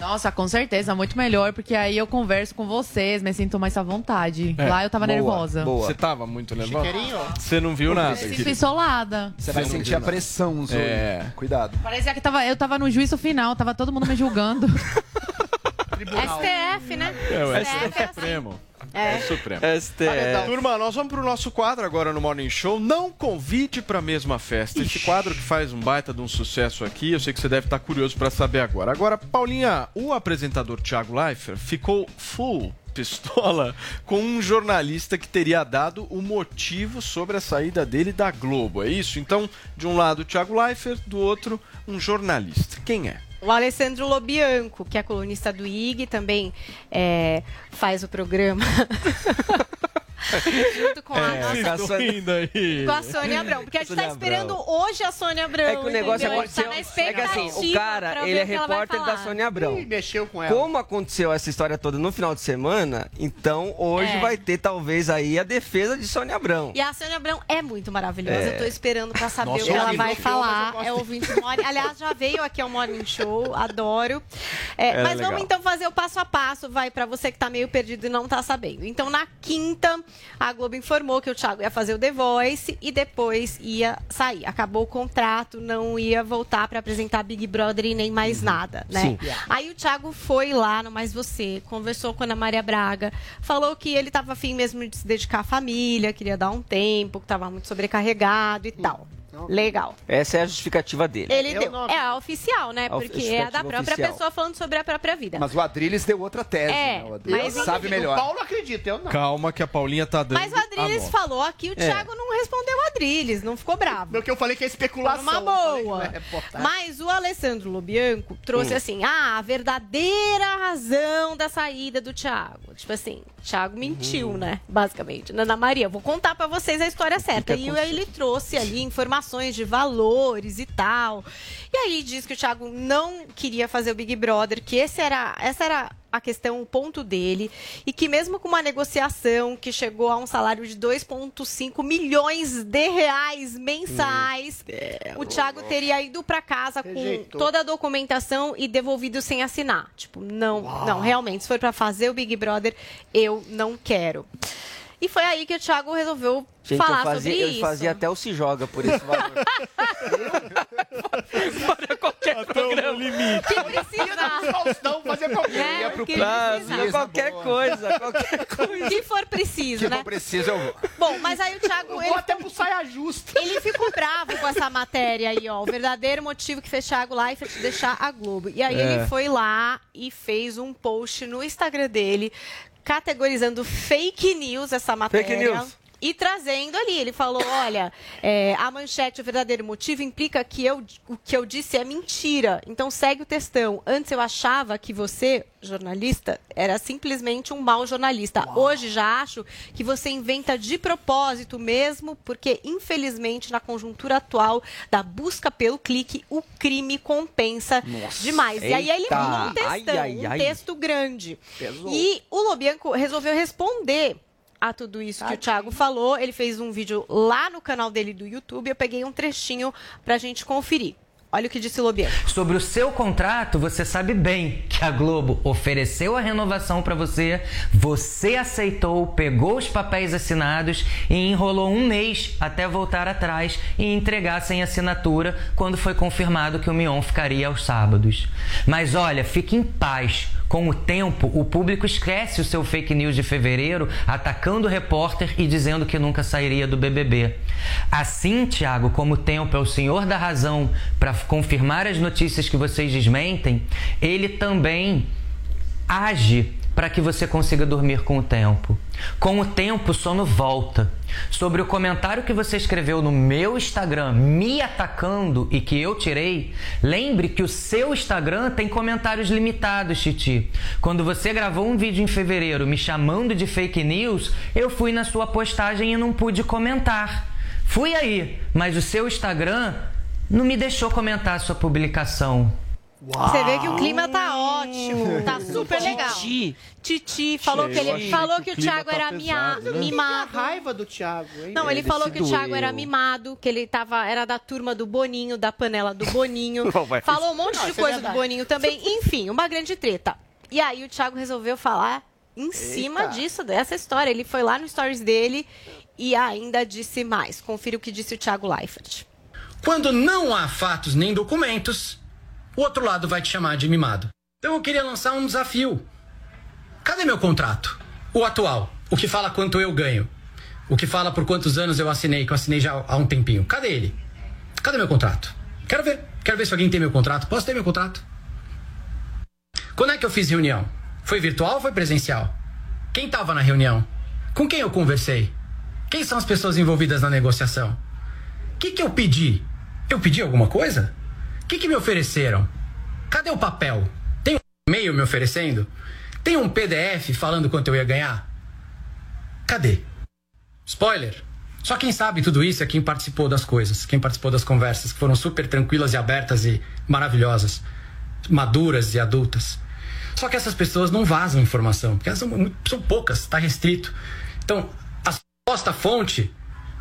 Nossa, com certeza, muito melhor, porque aí eu converso com vocês, me sinto mais à vontade. É. Lá eu tava Boa, nervosa. boa. Você tava muito nervosa? Chiqueirinho. Você não viu nada. Me sinto querido. isolada. Você vai sentir a pressão, Zoe. É. Cuidado. Parecia que tava, eu tava no juízo final, tava todo mundo me julgando. [laughs] STF, né? É o STF é assim. Supremo. É. É o Supremo. STF. Turma, nós vamos pro nosso quadro agora no Morning Show. Não convide pra mesma festa. Esse quadro que faz um baita de um sucesso aqui, eu sei que você deve estar curioso pra saber agora. Agora, Paulinha, o apresentador Thiago Leifert ficou full pistola [laughs] com um jornalista que teria dado o motivo sobre a saída dele da Globo. É isso? Então, de um lado o Thiago Leifert, do outro um jornalista. Quem é? O Alessandro Lobianco, que é colunista do IG, também é, faz o programa. [laughs] Junto com a, É, nossa- com a Sônia- Rindo aí. com a Sônia Abrão. Porque a gente Sônia tá esperando Abrão. hoje a Sônia Abrão. É que o negócio entendeu? aconteceu. Tá na É que assim, o cara, ele é repórter da. Sônia Abrão. Ih, mexeu com ela. Como aconteceu essa história toda no final de semana, então hoje É. vai ter talvez aí a defesa de Sônia Abrão. E a Sônia Abrão é muito maravilhosa. É. Eu tô esperando pra saber Nossa, o que ela vai falar. É ouvinte do Morning. Aliás, já veio aqui ao Morning Show, adoro. É, é mas vamos então fazer o passo a passo, vai, pra você que tá meio perdido e não tá sabendo. Então, na quinta, a Globo informou que o Thiago ia fazer o The Voice e depois ia sair. Acabou o contrato, não ia voltar pra apresentar Big Brother e nem mais nada, né? Sim. Aí o Thiago foi lá no Mais Você, conversou com a Ana Maria Braga, falou que ele estava afim mesmo de se dedicar à família, queria dar um tempo, que estava muito sobrecarregado e tal. Legal. Essa é a justificativa dele. Ele Eu deu. não- É a oficial, né? A Porque é a da própria oficial. pessoa falando sobre a própria vida. Mas o Adriles deu outra tese, É, né? O Adriles mas sabe O melhor. Paulo acredita, eu não. Calma que a Paulinha tá dando Mas o Adriles falou aqui, o Thiago não respondeu o Adriles, não ficou bravo. Meu que eu falei que é especulação. Uma boa. é. Mas o Alessandro Lobianco trouxe Hum. assim, ah, a verdadeira razão da saída do Thiago. Tipo assim, Thiago mentiu, Hum. né? Basicamente. Ana Maria, vou contar pra vocês a história certa. Fica E com aí ele trouxe ali informações de valores e tal. E aí diz que o Thiago não queria fazer o Big Brother, que esse era, essa era a questão, o ponto dele, e que mesmo com uma negociação que chegou a um salário de 2,5 milhões de reais mensais, o Thiago teria ido pra casa Rejeitou. com toda a documentação e devolvido sem assinar. Tipo, não, não, realmente, se for pra fazer o Big Brother, eu não quero. E foi aí que o Thiago resolveu Gente, falar eu fazia, sobre eu isso. fazia até o se joga por esse valor. Para qualquer programa. Que precisa. Faustão fazer qualquer? Ia pro Que precisa. qualquer coisa, qualquer coisa. Se for preciso, Se né? for preciso, eu vou. Bom, mas aí o Thiago, Eu ele, vou até pro saia justa. ele ficou bravo com essa matéria aí, ó. O verdadeiro motivo que fez Thiago Leifert deixar a Globo. E aí É. ele foi lá e fez um post no Instagram dele, categorizando fake news essa matéria. Fake news. E trazendo ali, ele falou: olha, é, a manchete, o verdadeiro motivo, implica que eu, o que eu disse é mentira. Então segue o textão. Antes eu achava que você, jornalista, era simplesmente um mau jornalista. Hoje já acho que você inventa de propósito mesmo, porque infelizmente na conjuntura atual da busca pelo clique, o crime compensa demais. E aí ele Eita. mandou um textão, Ai, ai, ai. um texto grande. Pesou. E o Lobianco resolveu responder a tudo isso que o Thiago falou. Ele fez um vídeo lá no canal dele do YouTube. Eu peguei um trechinho pra gente conferir. Olha o que disse o Lobianco. Sobre o seu contrato, você sabe bem que a Globo ofereceu a renovação para você, você aceitou, pegou os papéis assinados e enrolou um mês até voltar atrás e entregar sem assinatura quando foi confirmado que o Mion ficaria aos sábados. Mas olha, fique em paz. Com o tempo, o público esquece o seu fake news de fevereiro atacando o repórter e dizendo que nunca sairia do BBB. Assim, Thiago, como o tempo é o senhor da razão para confirmar as notícias que vocês desmentem, ele também age para que você consiga dormir com o tempo. Com o tempo, o sono volta. Sobre o comentário que você escreveu no meu Instagram me atacando e que eu tirei, lembre que o seu Instagram tem comentários limitados, Titi. Quando você gravou um vídeo em fevereiro me chamando de fake news, eu fui na sua postagem e não pude comentar. Fui aí, mas o seu Instagram não me deixou comentar a sua publicação. Você vê que o clima tá ótimo, tá [laughs] super legal. Titi. Titi falou que ele falou que que o Thiago tá era pesado, mia- né? mimado. A raiva do Thiago, hein? Não, ele Ele falou que o Thiago era mimado, que ele tava, era da turma do Boninho, da panela do Boninho. [laughs] Não, Falou um monte Não, de é coisa do. Boninho também. Enfim, uma grande treta. E aí o Thiago resolveu falar em cima Eita. disso, dessa história. Ele foi lá no stories dele e ainda disse mais. Confira o que disse o Thiago Leifert. Quando não há fatos nem documentos, o outro lado vai te chamar de mimado. Então eu queria lançar um desafio. Cadê meu contrato? O atual. O que fala quanto eu ganho. O que fala por quantos anos eu assinei, que eu assinei já há um tempinho. Cadê ele? Cadê meu contrato? Quero ver. Quero ver se alguém tem meu contrato. Posso ter meu contrato? Quando é que eu fiz reunião? Foi virtual ou foi presencial? Quem estava na reunião? Com quem eu conversei? Quem são as pessoas envolvidas na negociação? O que, que eu pedi? Eu pedi alguma coisa? Que, que me ofereceram? Cadê o papel? Tem um e-mail me oferecendo? Tem um PDF falando quanto eu ia ganhar? Cadê? Spoiler. Só quem sabe tudo isso é quem participou das coisas, quem participou das conversas, que foram super tranquilas e abertas e maravilhosas, maduras e adultas. Só que essas pessoas não vazam informação, porque elas são, são poucas, está restrito. Então, a suposta fonte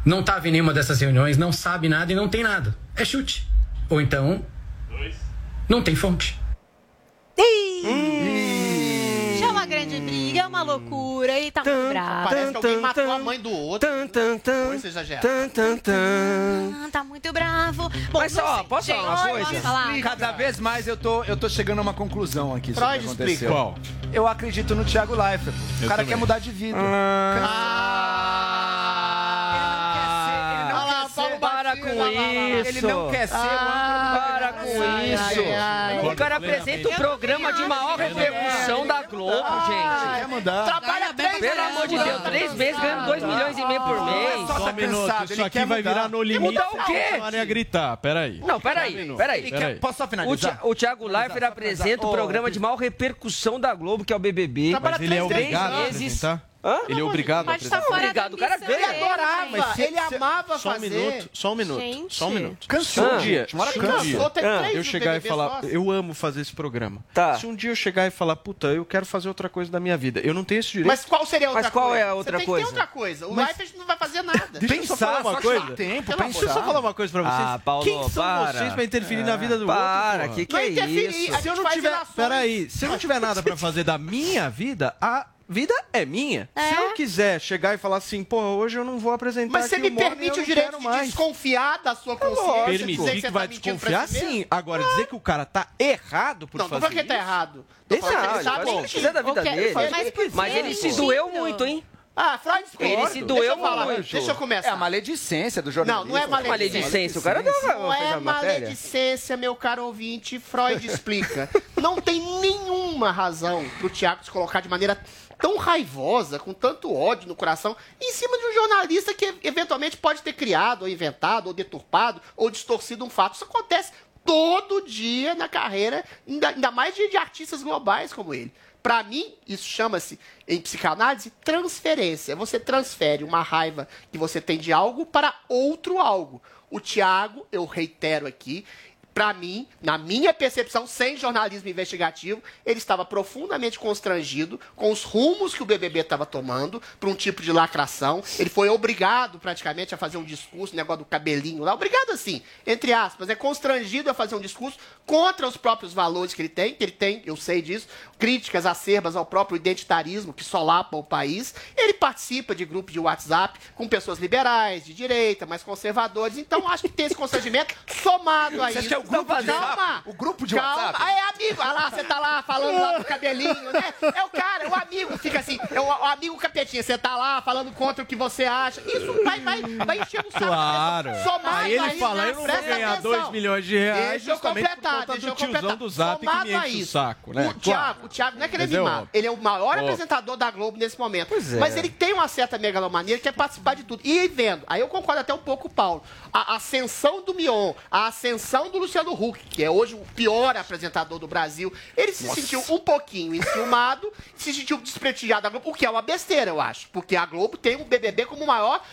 não estava em nenhuma dessas reuniões, não sabe nada e não tem nada. É chute. Ou então, não tem fonte. Já é uma grande briga, é uma loucura, ele tá muito bravo. Parece que alguém matou a mãe do outro. Coisa exagerada. Ah, tá muito bravo. Bom, Mas não ó, sei. posso Gente, falar uma posso coisa? falar? Cada vez mais eu tô, eu tô chegando a uma conclusão aqui sobre o Freud que aconteceu. explica. Qual? Eu acredito no Thiago Leifert. O Eu cara também. quer mudar de vida. Ah, com lá, lá, lá. isso. Ele não quer ser o Para com Ai, isso. ai, ai. O cara apresenta o programa de maior repercussão da Globo, gente. Quer mudar? Trabalha três Pelo amor de Deus, três meses ganhando 2 milhões e meio por mês. Só um minuto, isso aqui vai virar no limite. mudar o quê? A gritar, peraí. Não, peraí, peraí. Posso só O, finalizar? O Thiago Leifert apresenta o programa de maior repercussão da Globo, que é o BBB. Mas ele é Três obrigado a vezes. apresentar? Hã? Ele é obrigado a estar apresentar? fora Obrigado, o cara veio. Ele adorava, gente. ele amava Só um fazer. minuto, só um minuto, Gente. só um minuto. Cansou. Se um dia, se um cansou, dia tem três eu chegar e falar, só. eu amo fazer esse programa. Tá. Se um dia eu chegar e falar, puta, eu quero fazer outra coisa da minha vida, eu não tenho esse direito. Mas qual seria a outra Mas qual coisa? é a outra Você tem coisa? que ter outra coisa. O Mas- Leifert não vai fazer nada. [laughs] Deixa eu só falar uma só coisa. tempo, Deixa eu só falar uma coisa pra vocês. Ah, Paulo, Quem são para. vocês pra interferir na vida do Para, outro? que porra? que é isso? Se eu não tiver, peraí, se eu não tiver nada pra fazer da minha vida, a vida é minha. Se eu quiser chegar e falar assim, pô, hoje eu não vou apresentar Mas você aqui me permite o não direito de mais. desconfiar da sua consciência? dizer Permitir você que tá vai pra desconfiar, si sim. Agora, dizer que o cara tá errado por Não, não fazer tô falando que ele tá errado. Tô que Exato, ele sabe que mentir. quiser da vida Ok, dele. Mas por Mas ele se doeu muito, hein? Ah, Freud discorda. Ele se Deixa doeu eu falar, muito. Deixa eu começar. É a maledicência do Não, jornalismo. não é maledicência. Maledicência, o cara não, Não não é maledicência, meu caro ouvinte. Freud explica. Não tem nenhuma razão pro Tiago se colocar de maneira tão raivosa, com tanto ódio no coração, em cima de um jornalista que eventualmente pode ter criado, ou inventado, ou deturpado, ou distorcido um fato. Isso acontece todo dia na carreira, ainda, mais de, de artistas globais como ele. Para mim, isso chama-se, em psicanálise, transferência. Você transfere uma raiva que você tem de algo para outro algo. O Tiago, eu reitero aqui, para mim, na minha percepção, sem jornalismo investigativo, ele estava profundamente constrangido com os rumos que o BBB estava tomando para um tipo de lacração. Ele foi obrigado, praticamente, a fazer um discurso, negócio do cabelinho lá. Obrigado, assim, entre aspas, é constrangido a fazer um discurso contra os próprios valores que ele tem, que ele tem, eu sei disso, críticas acerbas ao próprio identitarismo que solapa o país. Ele participa de grupos de WhatsApp com pessoas liberais, de direita, mais conservadores. Então, acho que tem esse constrangimento somado a o grupo de WhatsApp. O grupo de Calma. WhatsApp. Aí, amigo, olha lá, você tá lá falando lá do cabelinho, né? É o cara, é o amigo fica assim, é o, o amigo capetinha, você tá lá falando contra o que você acha. Isso vai, vai, vai encher o saco. Claro. Somado aí ele aí, fala, né? eu não vou ganhar 2 milhões de reais deixa eu completar, por conta do completar. do zap Somado que me enche o saco, né? O Thiago, o Thiago não é que ele é mimado, ele é o maior oh. apresentador da Globo nesse momento. Pois é. Mas ele tem uma certa megalomania, ele quer participar de tudo. E vendo, aí eu concordo até um pouco com o Paulo, a ascensão do Mion, a ascensão do Luciano Luciano Huck, que é hoje o pior apresentador do Brasil, ele se Nossa. sentiu um pouquinho enciumado, se sentiu desprestigiado da Globo, o que é uma besteira, eu acho. Porque a Globo tem o BBB como o maior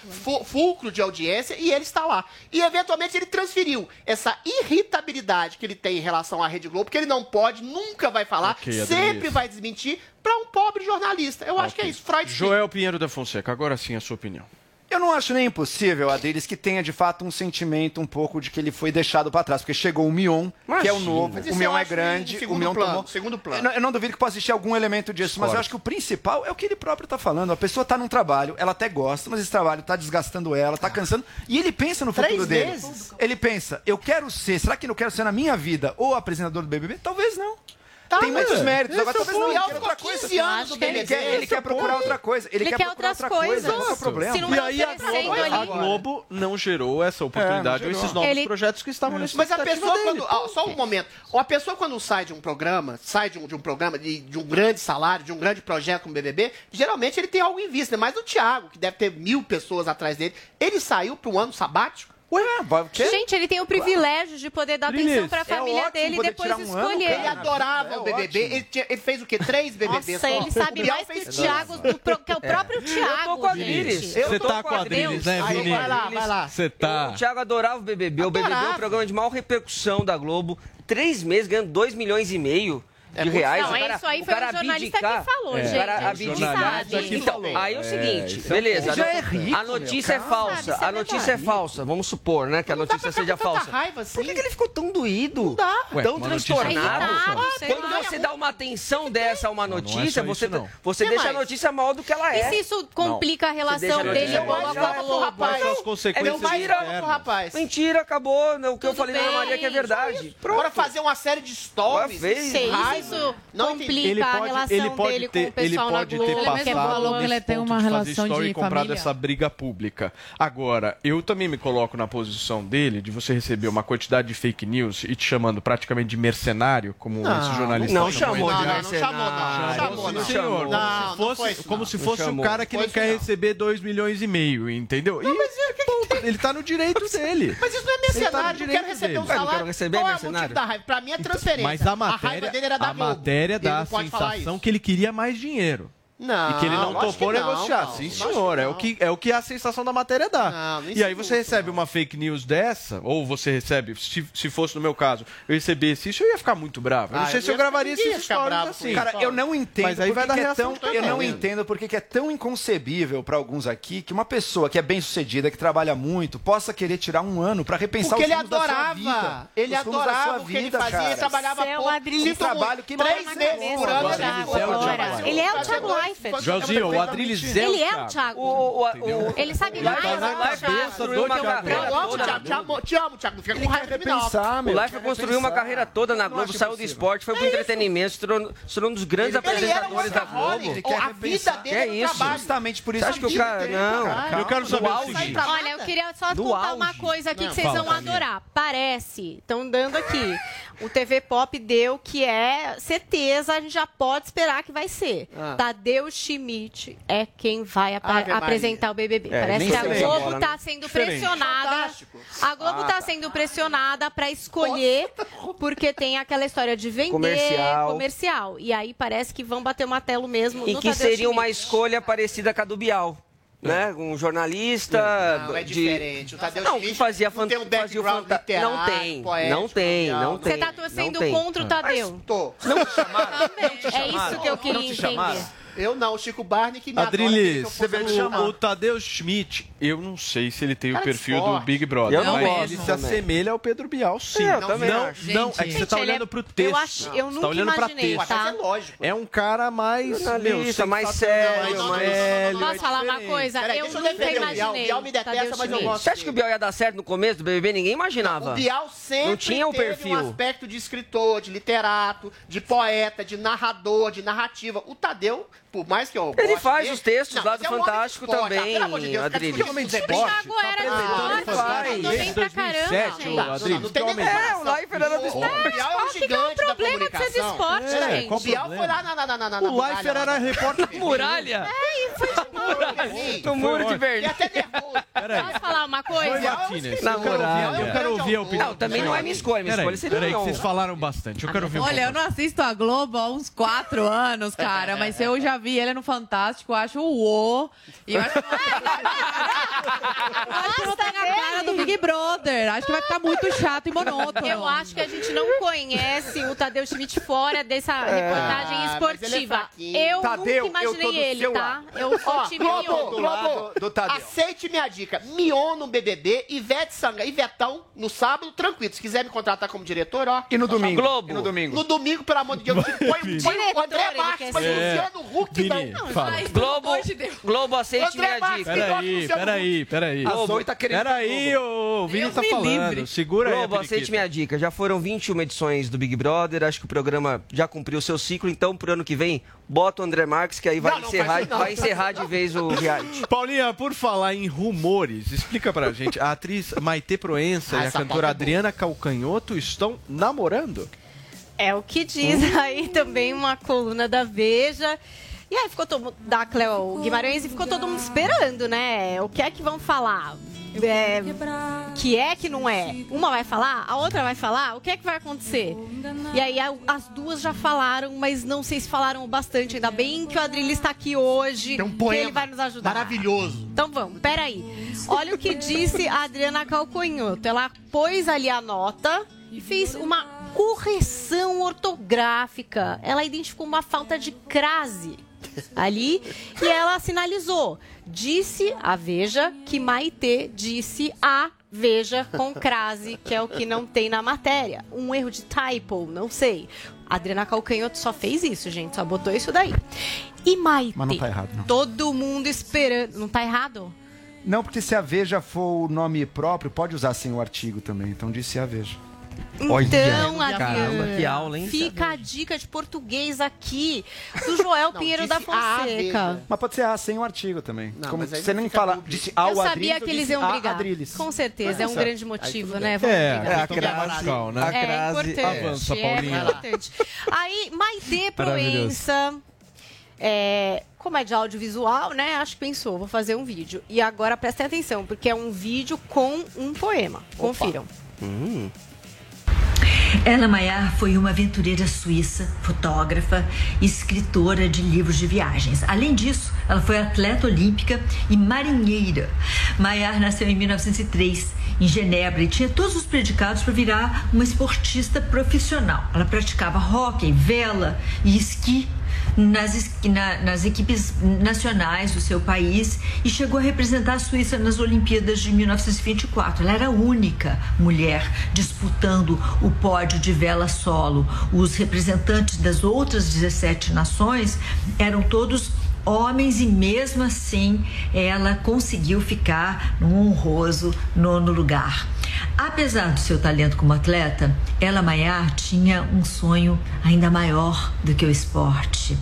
fulcro de audiência e ele está lá. E, eventualmente, ele transferiu essa irritabilidade que ele tem em relação à Rede Globo, que ele não pode, nunca vai falar, okay, sempre vai desmentir, para um pobre jornalista. Eu okay. acho que é isso. Freud Joel Pinheiro da Fonseca, agora sim a sua opinião. Eu não acho nem impossível a deles que tenha de fato um sentimento um pouco de que ele foi deixado para trás, porque chegou o Mion, Imagina. que é o novo, o Mion é grande, o Mion plano, tomou. Segundo plano. Eu não, eu não, duvido que possa existir algum elemento disso, mas eu acho que o principal é o que ele próprio tá falando. A pessoa tá num trabalho, ela até gosta, mas esse trabalho tá desgastando ela, tá cansando, e ele pensa no futuro Três dele. Ele pensa, eu quero ser, será que eu quero ser na minha vida ou apresentador do BBB? Talvez não. Tá, tem muitos méritos. Agora talvez não, ele quer outra coisa. anos. Ele quer, ele quer procurar outra coisa. Ele, ele quer, quer procurar outras outra coisas. coisa. Não é problema. Se não e aí a Globo, a Globo não gerou essa é, oportunidade é, ou esses novos ele... projetos que estavam é. nesse Mas a pessoa dele. quando... Ah, só um momento. A pessoa quando sai de um programa, sai de um, de um programa, de, de, um grande salário, de um grande projeto como BBB, geralmente ele tem algo em vista. Né? Mas o Thiago, que deve ter mil pessoas atrás dele, ele saiu para um ano sabático Ué, vai, o quê? Gente, ele tem o privilégio de poder dar Linis, atenção pra é família é dele e depois um escolher. Ano, ele adorava é o BBB. Ele, tinha, ele, fez o quê? Três BBBs Nossa, só. ele sabe mais que o Thiago, do, que é o é. próprio é. Thiago. Eu tô com a Liris. Você tá com a Liris, né, Vini? Vai lá, vai lá. Você tá. O Thiago adorava o BBB. Adorava. O BBB é um programa de maior repercussão da Globo. Três meses ganhando dois milhões e meio. É, de reais. Não, cara, isso aí foi o, o jornalista que falou, é. gente. O cara abdicar. Então, aí é o é. seguinte, é, beleza. É rico, é a notícia é falsa. A notícia é falsa. Vamos supor, né? Que a notícia seja falsa. Raiva, assim. Por que, assim? que, ele ficou tão doído? Não dá. Ué, tão transtornado? É Quando você dá uma atenção dessa a uma notícia, não, não você, você deixa mais? a notícia maior do que ela é. E se isso complica a relação dele com o rapaz? É mentira, rapaz. Mentira, acabou. O que eu falei na Maria que é verdade. Bora fazer uma série de stories isso não complica ele pode, a relação ele pode dele ter, com o pessoal ele pode na Globo. Ter passado ele é falou que ele tem uma relação de, comprado essa briga pública. Agora, eu também me coloco na posição dele de você receber uma quantidade de fake news e te chamando praticamente de mercenário, como não, esse jornalista não, não chamou de mercenário. Não, não chamou, não. Chamou, não. Como se fosse, como se fosse um cara que não quer receber 2 milhões e meio, entendeu? Não, e, mas é, que ponto, ele tá no direito tá dele. Mas isso tá não é mercenário, tá quer quero receber um salário. É, não quero receber Qual é o motivo da raiva? Pra mim é então, transferência. Mas a matéria... A raiva dele era da a matéria dá a sensação que ele queria mais dinheiro. Não, e que ele não topou não, negociar. Não, Sim, senhor. É o, que, é o que a sensação da matéria dá. Não, e aí você recebe não. uma fake news dessa, ou você recebe, se, se fosse no meu caso, eu recebesse isso, eu ia ficar muito bravo. Eu não ah, sei eu se eu gravaria esses stories assim. Cara, eu não entendo. Mas aí vai dar é reação. É tão, eu não entendo porque que é tão inconcebível para alguns aqui que uma pessoa que é bem sucedida, que trabalha muito, possa querer tirar um ano para repensar porque os ele adorava. Ele adorava o que ele fazia, trabalhava é por trabalho que três meses por ano. É ele é o Thiago Seinfeld. Joãozinho, o Adriles é Ele é o Thiago. O, o, o, ele sabe mais. Do Thiago. Eu amo o Thiago, te amo, Thiago. Não fica com raiva de mim, O Life construiu uma carreira toda na Globo, saiu do esporte, foi pro entretenimento, se tornou um dos grandes apresentadores da Globo. A vida dele é isso. Justamente por isso. Que o cara... Não. Eu quero saber o. Olha, eu queria só contar uma coisa aqui que vocês vão adorar. Parece, estão dando aqui. O TV Pop deu que é certeza, a gente já pode esperar que vai ser. Tadeu Tadeu Schmidt é quem vai apresentar o BBB. É, Parece que a Globo está sendo Diferente. pressionada. Fantástico. A Globo está ah, tá. sendo pressionada para escolher, Nossa. porque tem aquela história de vender comercial. comercial. E aí parece que vão bater o martelo mesmo. E que Tadeu seria Schmidt. uma escolha parecida com a do Bial. Né? É. Um jornalista. Não, é diferente. De... O Tadeu não, que fazia fan... não tem um fazia fanta... literário, Não tem. Poético, tá não tem, não tem. Você está torcendo contra o Tadeu. Mas tô. Não é te chamaram? Não te chamaram? É isso que eu queria entender. Eu não, o Chico Barney que me adora, que eu Adriles, fosse o, o Tadeu Schmidt, eu não sei se ele tem o Cara de perfil do. Big Brother, Eu não mas gosto ele se também. assemelha ao Pedro Bial, sim. É, eu não, também não, acho. não, é que Gente, você tá ele olhando é- pro eu texto. acho- eu Você nunca tá olhando pra imaginei, texto. tá? É lógico. É um cara mais, Jornalista, meu, mais sério, mais mais- velho. Posso falar uma coisa? Peraí, eu eu nunca o imaginei. O Bial me detesta, mas eu gosto Você acha que o Bial ia dar certo no começo do BBB? Ninguém imaginava. O Bial sempre Não tinha um teve perfil. um aspecto de escritor, de literato, de poeta, de narrador, de narrativa. O Tadeu, por mais que eu Ele faz dele- os textos Não, lá do é um Fantástico esporte. Ah, também, pelo amor de Deus, cara, Adriles. discutir homem de esporte. Thiago era do esporte, mandou bem pra caramba, nem É, o Leifert era do O esporte. Bial é Qual que é o problema de ser de esporte, É, gente? O Bial foi lá na, na, na, na, na O muralha Leifert lá, era na- repórter de Muralha? É, e foi de boa. Do muro de E Berlim. até nervoso. Posso falar uma coisa? Na eu quero ouvir, muralha. eu quero ouvir a opinião. Não, também não é minha escolha. Minha Peraí, escolha seria peraí, vocês falaram bastante. Eu quero ouvir Olha, eu não assisto a Globo há uns quatro anos, cara, mas eu já vi ele no Fantástico, eu acho o o E eu acho que eu acho que não tem a cara do Big Brother. Acho que vai ficar muito chato e monótono. Eu acho que a gente não conhece o Tadeu Schmidt fora dessa reportagem Ah, é esportiva. fraquinho. eu Tadeu, nunca eu imaginei do ele, tá? lado. Eu sou Ó, time Globo, Mion. do Globo, do Tadeu. aceite minha dica. Mion no BBB, Ivete Sanga, Ivetão no sábado, tranquilo. Se quiser me contratar como diretor, ó. E no domingo? Globo. E no domingo? No domingo, pelo amor de Deus, põe, [laughs] põe o André Marques, põe o. Luciano Huck, Vini, não. fala. Mas, Globo, de Deus. Globo, aceite André minha dica. Peraí, peraí, peraí. A Zoe tá querendo Peraí, ô, o Vini Deus tá falando. livre. Segura aí. a Globo, aceite minha dica. Já foram 21 edições do Big Brother. Acho que o programa já cumpriu o seu ciclo. Então, pro ano que vem, bota o André Marques, que aí vai, Não, encerrar, não. vai encerrar de vez o reality. [laughs] Paulinha, por falar em rumores, explica pra gente. A atriz Maite Proença Ah, e a cantora. Adriana Calcanhoto estão namorando? É o que diz aí também uma coluna da Veja. E aí ficou todo mundo, da Cleo Guimarães e ficou todo mundo esperando, né? O que é que vão falar? É, que é que não é? Uma vai falar, a outra vai falar, o que é que vai acontecer? E aí as duas já falaram, mas não sei se falaram o bastante. Ainda bem que o Adrilho está aqui hoje, Tem um que poema ele vai nos ajudar. Maravilhoso. Então vamos, peraí. Olha o que disse a Adriana Calconhoto. Ela pôs ali a nota e fez uma correção ortográfica. Ela identificou uma falta de crase ali e ela sinalizou. Disse a Veja que Maitê disse a Veja com crase, que é o que não tem na matéria. Um erro de typo, não sei. A Adriana Calcanhoto só fez isso, gente, só botou isso daí. E Maitê? Mas não tá errado, não. Todo mundo esperando. Não tá errado? Não, porque se a Veja for o nome próprio, pode usar sem o artigo também. Então disse a Veja. Então, Adriana, Caramba, que aula, hein? fica a dica de português aqui do Joel [laughs] Pinheiro da disse a Fonseca. Mas pode ser A sem o artigo também. Não, Como mas aí você não nem fica fala, dúvida. disse ao Eu sabia Adriles, que eles iam brigar. Adriles. Com certeza, é um grande motivo, né? Vamos É, brigar. é a Então, é crase, né? A É crase. importante. Avança, é Paulinha. importante. Aí, Maitê Maravilhoso. Proença, é, como é de audiovisual, né? Acho que pensou, vou fazer um vídeo. E agora prestem atenção, porque é um vídeo com um poema. Confiram. Ela Maiar foi uma aventureira suíça, fotógrafa e escritora de livros de viagens. Além disso, ela foi atleta olímpica e marinheira. Maiar nasceu em 1903 em Genebra e tinha todos os predicados para virar uma esportista profissional. Ela praticava hóquei, vela e esqui nas, na- nas equipes nacionais do seu país e chegou a representar a Suíça nas Olimpíadas de 1924. Ela era a única mulher disputando o pódio de vela solo. Os representantes das outras 17 nações eram todos homens e mesmo assim ela conseguiu ficar no honroso nono lugar. Apesar do seu talento como atleta, ela Maiar tinha um sonho ainda maior do que o esporte,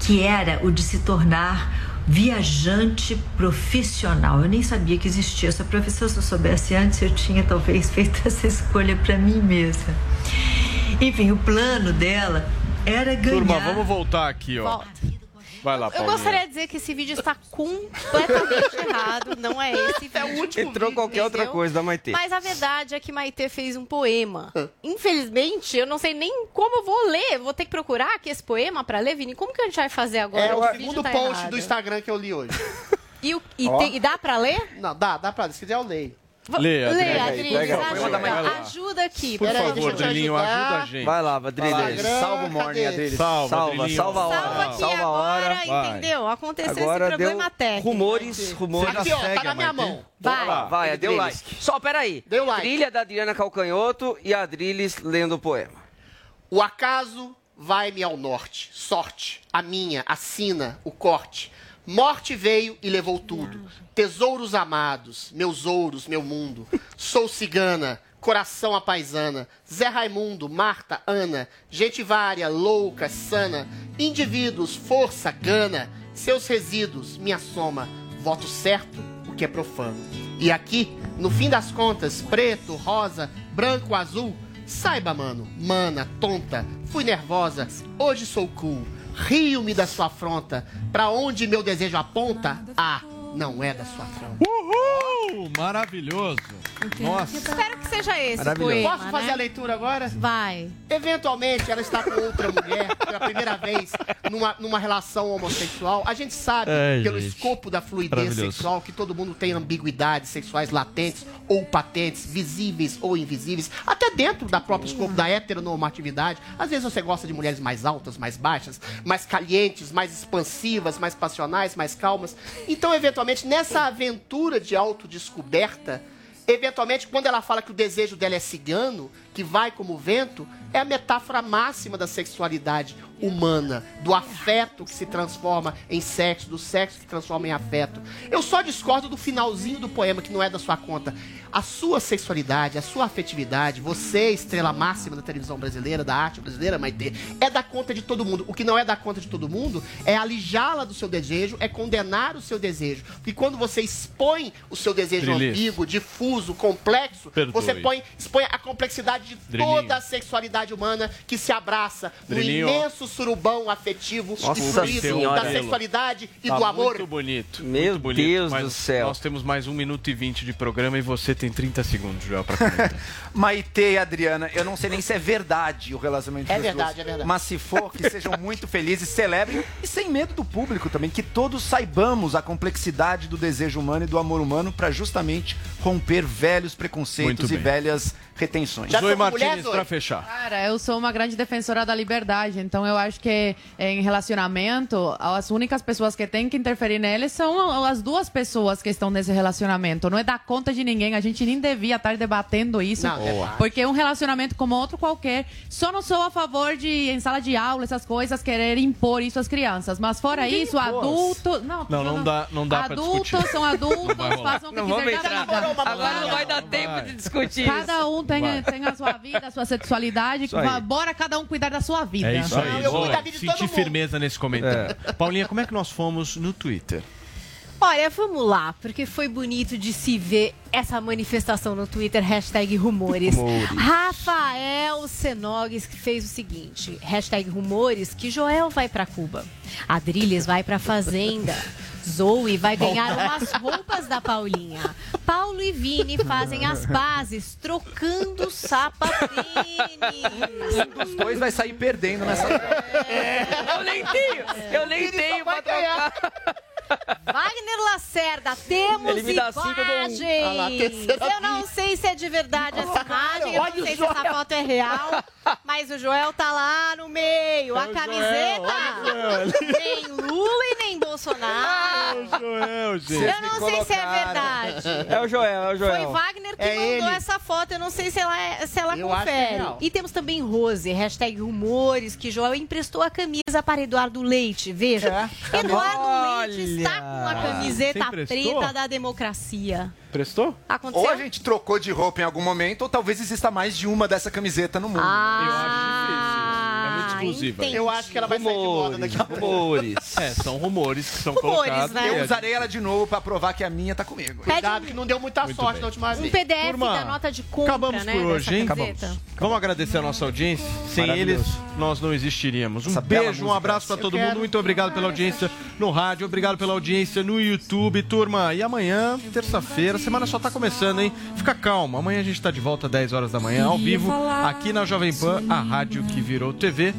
que era o de se tornar viajante profissional. Eu nem sabia que existia essa profissão. Se eu soubesse antes, eu tinha talvez [laughs] feito essa escolha para mim mesma. Enfim, o plano dela era ganhar. Turma, vamos voltar aqui, ó. Volta. Vai lá, Eu Paulinha. gostaria de dizer que esse vídeo está completamente errado. Não é esse vídeo. [laughs] É o último Entrou vídeo. qualquer outra coisa da Maitê. Mas a verdade é que Maitê fez um poema. Infelizmente, eu não sei nem como eu vou ler. Vou ter que procurar aqui esse poema para ler, Vini. Como que a gente vai fazer agora? É o vídeo segundo tá post errado. do Instagram que eu li hoje. E, o- e tem- e dá para ler? Não, dá, dá pra ler. Se quiser eu leio. Lê, Lê, Adriles. Ajuda, vai lá. ajuda aqui. Por peraí, favor, deixa eu te Drilinho, ajudar. ajuda a gente. Vai lá, Adriles. Salva o morning? Adriles. Salva, Salva, salva a hora. Salva aqui Salva a hora. agora, vai. entendeu? Aconteceu Agora esse problema técnico. rumores, rumores. Aqui, ó, tá na minha mão. Vai. Vai, deu like. Só, peraí. Deu like. Trilha da Adriana Calcanhoto e a Adriles lendo o poema. O acaso vai-me ao norte, sorte, a minha, a sina, o corte. Morte veio e levou tudo. Tesouros amados, meus ouros, meu mundo. Sou cigana, coração apaisana. Zé Raimundo, Marta, Ana. Gente vária, louca, sana. Indivíduos, força, gana. Seus resíduos, minha soma. Voto certo, o que é profano. E aqui, no fim das contas, preto, rosa, branco, azul. Saiba, mano, mana, tonta, fui nervosa, hoje sou cool. Rio-me da sua afronta, pra onde meu desejo aponta, ah, não é da sua afronta. Uhul! Maravilhoso. Nossa. Espero que seja esse Maravilhoso. poema, Posso fazer né? a leitura agora? Vai. Eventualmente ela está com outra mulher pela primeira vez numa, numa relação homossexual. A gente sabe, Ai, pelo gente. escopo da fluidez sexual, que todo mundo tem ambiguidades sexuais latentes ou patentes, visíveis ou invisíveis, até dentro da própria escopo da heteronormatividade. Às vezes você gosta de mulheres mais altas, mais baixas, mais calientes, mais expansivas, mais passionais, mais calmas. Então, eventualmente, nessa aventura de autodescoberta, Eventualmente, quando ela fala que o desejo dela é cigano, que vai como vento, é a metáfora máxima da sexualidade humana, do afeto que se transforma em sexo, do sexo que transforma em afeto. Eu só discordo do finalzinho do poema, que não é da sua conta. A sua sexualidade, a sua afetividade, você, estrela máxima da televisão brasileira, da arte brasileira, Maitê, é da conta de todo mundo. O que não é da conta de todo mundo é alijá-la do seu desejo, é condenar o seu desejo. Porque quando você expõe o seu desejo Drilis. ambíguo, difuso, complexo, Perdoe. você põe, expõe a complexidade de Drilinho. toda a sexualidade humana que se abraça Drilinho. no imenso surubão afetivo Nossa e fluido da sexualidade e Tá do amor. Muito bonito. Meu muito bonito, Deus mas do céu. Nós temos mais 1 minuto e 20 de programa e você tem 30 segundos, Joel, pra comentar. [laughs] Maitê e Adriana, eu não sei nem se é verdade o relacionamento É verdade, duas, é verdade. Mas se for, que sejam muito felizes, celebrem e sem medo do público também, que todos saibamos a complexidade do desejo humano e do amor humano para justamente romper velhos preconceitos Muito e bem. velhas retenções. Zoe Martins, pra fechar. Cara, eu sou uma grande defensora da liberdade, então eu acho que em relacionamento, as únicas pessoas que têm que interferir nele são as duas pessoas que estão nesse relacionamento. Não é dar conta de ninguém, a gente nem devia estar debatendo isso. Não, porque um relacionamento como outro qualquer, só não sou a favor de, em sala de aula, essas coisas, querer impor isso às crianças. Mas fora isso, adulto. Não, Não, não dá, não dá Adultos são adultos, Não vai rolar. façam o que Não quiser. Agora não vai dar tempo de discutir Cada isso. Um tem, Vai. tem a sua vida, a sua sexualidade. Isso aí. va- Bora cada um cuidar da sua vida. É isso aí. eu cuido da vida de todo Senti mundo. firmeza nesse comentário. Paulinha, como é que nós fomos no Twitter? Olha, vamos lá, porque foi bonito de se ver essa manifestação no Twitter, hashtag rumores. Rumores. Rafael Senogues que fez o seguinte, hashtag rumores, que Joel vai pra Cuba, Adriles vai pra Fazenda, Zoe vai ganhar umas roupas da Paulinha, Paulo e Vini fazem as [laughs] bases, trocando sapatênis. Um dos dois vai sair perdendo nessa. Eu nem tenho, eu nem tenho pra trocar. Wagner Lacerda, temos Ele me dá cinco, eu um. imagens. Ah lá, eu não sei se é de verdade essa imagem, eu olha não o sei se essa foto é real, mas o Joel tá lá no meio. A É o camiseta Joel, olha o [laughs] nem Lula e nem Bolsonaro. Joel, gente. Eu não sei se é verdade. É o Joel, é o Joel. Foi Wagner que É mandou ele. essa foto, eu não sei se ela, é- se ela Eu é confere. e temos também Rose, hashtag rumores, que Joel emprestou a camisa para Eduardo Leite. Veja, Eduardo Leite está com a camiseta preta da democracia. Prestou? Aconteceu? Ou a gente trocou de roupa em algum momento, ou talvez exista mais de uma dessa camiseta no mundo. Ah, É muito exclusiva. entendi. Eu acho que ela vai sair de moda daqui a pouco. Rumores. É, são rumores que são Rumores, colocados. né? Eu usarei ela de novo pra provar que a minha tá comigo. Pede Cuidado que não deu muita Muito sorte bem. na última um vez. PDF Turma, da nota de compra, Acabamos né? por hoje, hein? camiseta. Vamos agradecer a nossa audiência. Sem eles, nós não existiríamos. Um Essa beijo, um abraço pra Eu todo quero. mundo. Muito obrigado pela audiência no rádio, obrigado pela audiência no YouTube, turma. E amanhã, terça-feira, semana só tá começando, hein? Fica calmo. Amanhã a gente tá de volta às 10 horas da manhã, ao vivo, aqui na Jovem Pan, a rádio que virou TV.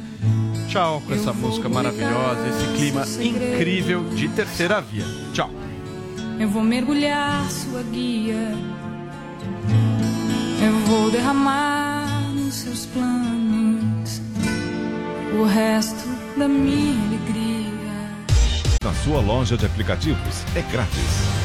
Tchau com essa música maravilhosa, esse clima incrível de terceira via. Tchau. Eu vou mergulhar sua guia Eu vou derramar nos seus planos o resto da minha alegria. Na sua loja de aplicativos é grátis.